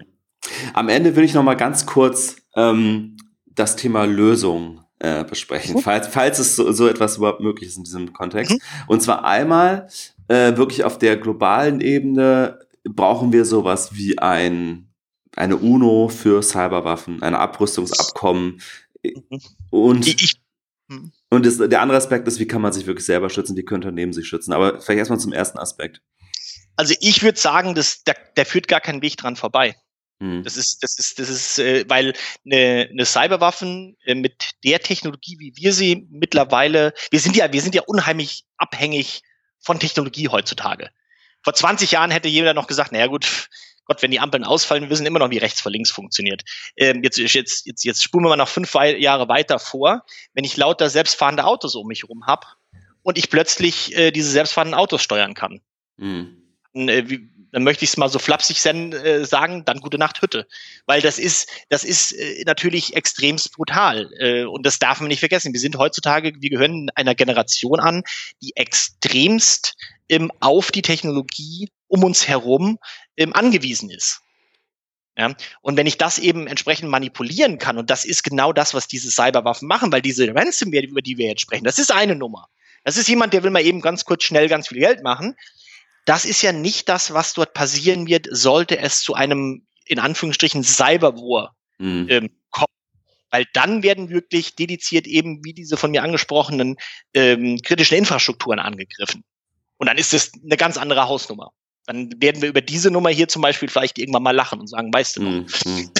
Am Ende will ich noch mal ganz kurz ähm, das Thema Lösung äh, besprechen, mhm. falls, falls es so, so etwas überhaupt möglich ist in diesem Kontext. Mhm. Und zwar einmal äh, wirklich auf der globalen Ebene brauchen wir sowas wie ein, eine UNO für Cyberwaffen, ein Abrüstungsabkommen. Mhm. Und, ich, mhm. und das, der andere Aspekt ist, wie kann man sich wirklich selber schützen, wie können Unternehmen sich schützen. Aber vielleicht erstmal zum ersten Aspekt. Also ich würde sagen, dass, der, der führt gar keinen Weg dran vorbei. Mhm. Das ist, das ist, das ist, äh, weil eine, eine Cyberwaffen äh, mit der Technologie, wie wir sie mittlerweile, wir sind ja, wir sind ja unheimlich abhängig von Technologie heutzutage. Vor 20 Jahren hätte jeder noch gesagt, naja gut, Gott, wenn die Ampeln ausfallen, wir wissen immer noch, wie rechts vor links funktioniert. Ähm, jetzt, jetzt, jetzt, jetzt spulen wir mal noch fünf Jahre weiter vor. Wenn ich lauter selbstfahrende Autos um mich herum habe und ich plötzlich äh, diese selbstfahrenden Autos steuern kann. Mhm. Äh, wie, dann möchte ich es mal so flapsig äh, sagen, dann gute Nacht Hütte. Weil das ist, das ist äh, natürlich extremst brutal. Äh, und das darf man nicht vergessen. Wir sind heutzutage, wir gehören einer Generation an, die extremst ähm, auf die Technologie um uns herum ähm, angewiesen ist. Ja, und wenn ich das eben entsprechend manipulieren kann, und das ist genau das, was diese Cyberwaffen machen, weil diese Ransomware, über die wir jetzt sprechen, das ist eine Nummer. Das ist jemand, der will mal eben ganz kurz schnell ganz viel Geld machen das ist ja nicht das, was dort passieren wird, sollte es zu einem, in Anführungsstrichen, Cyberwar mhm. ähm, kommen. Weil dann werden wirklich dediziert eben wie diese von mir angesprochenen ähm, kritischen Infrastrukturen angegriffen. Und dann ist es eine ganz andere Hausnummer. Dann werden wir über diese Nummer hier zum Beispiel vielleicht irgendwann mal lachen und sagen, weißt du noch. Mhm.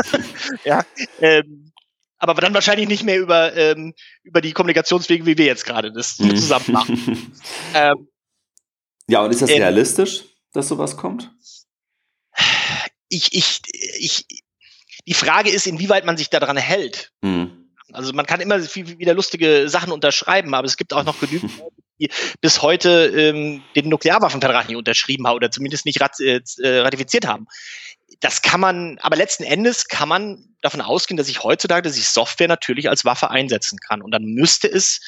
<laughs> ja, ähm, aber dann wahrscheinlich nicht mehr über, ähm, über die Kommunikationswege, wie wir jetzt gerade das mhm. zusammen machen. <laughs> ähm, ja, und ist das ähm, realistisch, dass sowas kommt? Ich, ich, ich, die Frage ist, inwieweit man sich daran hält. Hm. Also man kann immer viel, wieder lustige Sachen unterschreiben, aber es gibt auch noch genügend <laughs> Leute, die bis heute ähm, den Nuklearwaffenvertrag nicht unterschrieben haben oder zumindest nicht rat, äh, ratifiziert haben. Das kann man, aber letzten Endes kann man davon ausgehen, dass ich heutzutage, dass ich Software natürlich als Waffe einsetzen kann. Und dann müsste es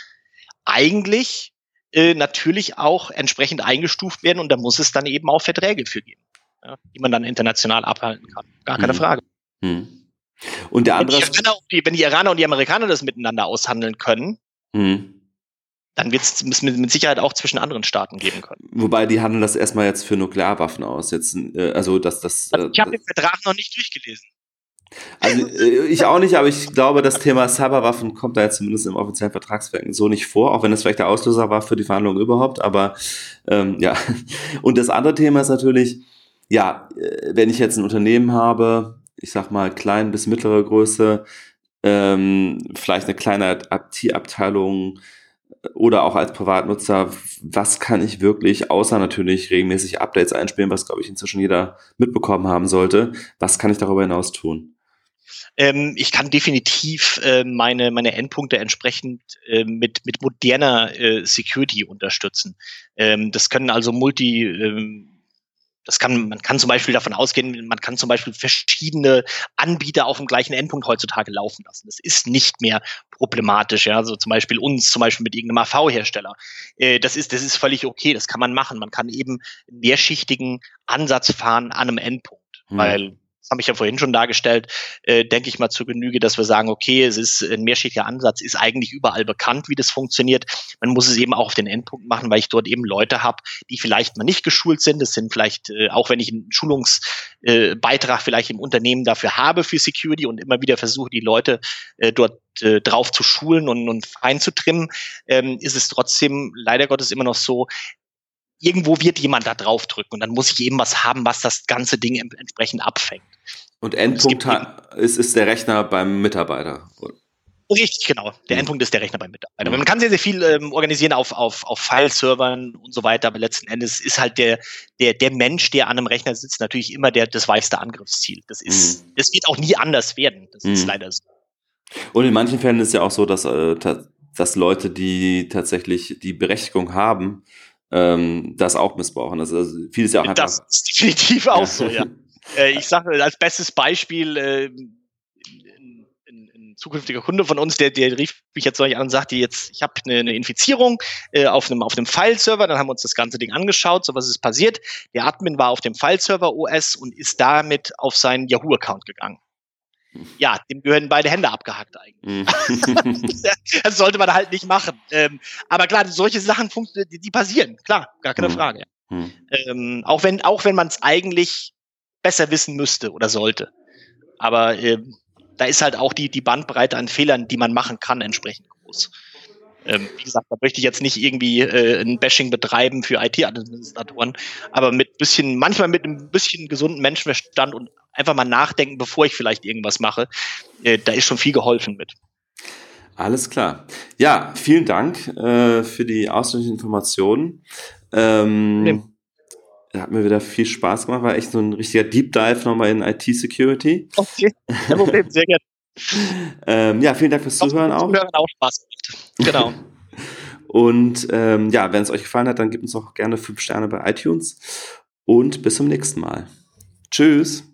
eigentlich äh, natürlich auch entsprechend eingestuft werden und da muss es dann eben auch Verträge für geben, ja, die man dann international abhalten kann. Gar keine hm. Frage. Hm. Und der andere. Wenn die, Iraner, wenn die Iraner und die Amerikaner das miteinander aushandeln können, hm. dann wird es mit, mit Sicherheit auch zwischen anderen Staaten geben können. Wobei die handeln das erstmal jetzt für Nuklearwaffen aus. Jetzt, äh, also dass das. Also ich habe den Vertrag noch nicht durchgelesen. Also äh, ich auch nicht, aber ich glaube, das Thema Cyberwaffen kommt da jetzt zumindest im offiziellen Vertragswerken so nicht vor, auch wenn es vielleicht der Auslöser war für die Verhandlungen überhaupt. Aber ähm, ja. Und das andere Thema ist natürlich, ja, äh, wenn ich jetzt ein Unternehmen habe, ich sag mal klein bis mittlere Größe, ähm, vielleicht eine kleine IT-Abteilung äh, oder auch als Privatnutzer, was kann ich wirklich, außer natürlich regelmäßig Updates einspielen, was glaube ich inzwischen jeder mitbekommen haben sollte, was kann ich darüber hinaus tun? Ähm, ich kann definitiv äh, meine, meine Endpunkte entsprechend äh, mit, mit moderner äh, Security unterstützen. Ähm, das können also multi, ähm, das kann, man kann zum Beispiel davon ausgehen, man kann zum Beispiel verschiedene Anbieter auf dem gleichen Endpunkt heutzutage laufen lassen. Das ist nicht mehr problematisch, ja. Also zum Beispiel uns, zum Beispiel mit irgendeinem AV-Hersteller. Äh, das ist, das ist völlig okay. Das kann man machen. Man kann eben mehrschichtigen Ansatz fahren an einem Endpunkt, hm. weil das habe ich ja vorhin schon dargestellt, äh, denke ich mal zur Genüge, dass wir sagen, okay, es ist ein mehrschichtiger Ansatz, ist eigentlich überall bekannt, wie das funktioniert. Man muss es eben auch auf den Endpunkt machen, weil ich dort eben Leute habe, die vielleicht mal nicht geschult sind. Das sind vielleicht, äh, auch wenn ich einen Schulungsbeitrag äh, vielleicht im Unternehmen dafür habe für Security und immer wieder versuche, die Leute äh, dort äh, drauf zu schulen und, und fein zu trimmen, ähm, ist es trotzdem leider Gottes immer noch so, irgendwo wird jemand da drauf drücken und dann muss ich eben was haben, was das ganze Ding entsprechend abfängt. Und Endpunkt ist, ist der Rechner beim Mitarbeiter. Richtig, genau. Der mhm. Endpunkt ist der Rechner beim Mitarbeiter. Mhm. Man kann sehr, sehr viel ähm, organisieren auf, auf, auf File-Servern und so weiter, aber letzten Endes ist halt der, der, der Mensch, der an einem Rechner sitzt, natürlich immer der, das weichste Angriffsziel. Das ist, mhm. das wird auch nie anders werden. Das ist mhm. leider so. Und in manchen Fällen ist es ja auch so, dass, äh, dass Leute, die tatsächlich die Berechtigung haben, ähm, das auch missbrauchen. Also, also vieles ja auch einfach. Das ist definitiv <laughs> auch ja. so, ja. äh, ich sage als bestes Beispiel, äh, ein, zukünftiger Kunde von uns, der, der rief mich jetzt neulich an und sagte, jetzt, ich habe eine, eine Infizierung äh, auf einem, auf einem File-Server, dann haben wir uns das ganze Ding angeschaut, so was ist passiert. Der Admin war auf dem File-Server OS und ist damit auf seinen Yahoo-Account gegangen ja, dem gehören beide Hände abgehackt eigentlich. Mhm. <laughs> das sollte man halt nicht machen. Ähm, aber klar, solche Sachen die, die passieren, klar, gar keine mhm. Frage. Mhm. Ähm, auch wenn, auch wenn man es eigentlich besser wissen müsste oder sollte. Aber ähm, da ist halt auch die, die Bandbreite an Fehlern, die man machen kann, entsprechend groß. Ähm, wie gesagt, da möchte ich jetzt nicht irgendwie äh, ein Bashing betreiben für IT-Administratoren, aber mit bisschen, manchmal mit einem bisschen gesunden Menschenverstand und einfach mal nachdenken, bevor ich vielleicht irgendwas mache, äh, da ist schon viel geholfen mit. Alles klar. Ja, vielen Dank äh, für die ausführlichen Informationen. Ähm, nee. Hat mir wieder viel Spaß gemacht, war echt so ein richtiger Deep Dive nochmal in IT-Security. Okay, kein Problem, sehr gerne. Ähm, ja, vielen Dank fürs Zuhören auch. Zuhören auch Spaß Genau. <laughs> Und ähm, ja, wenn es euch gefallen hat, dann gebt uns auch gerne fünf Sterne bei iTunes. Und bis zum nächsten Mal. Tschüss.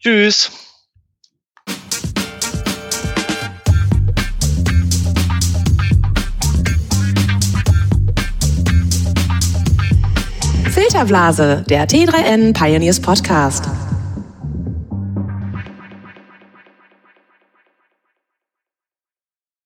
Tschüss. Filterblase, der T3N Pioneers Podcast.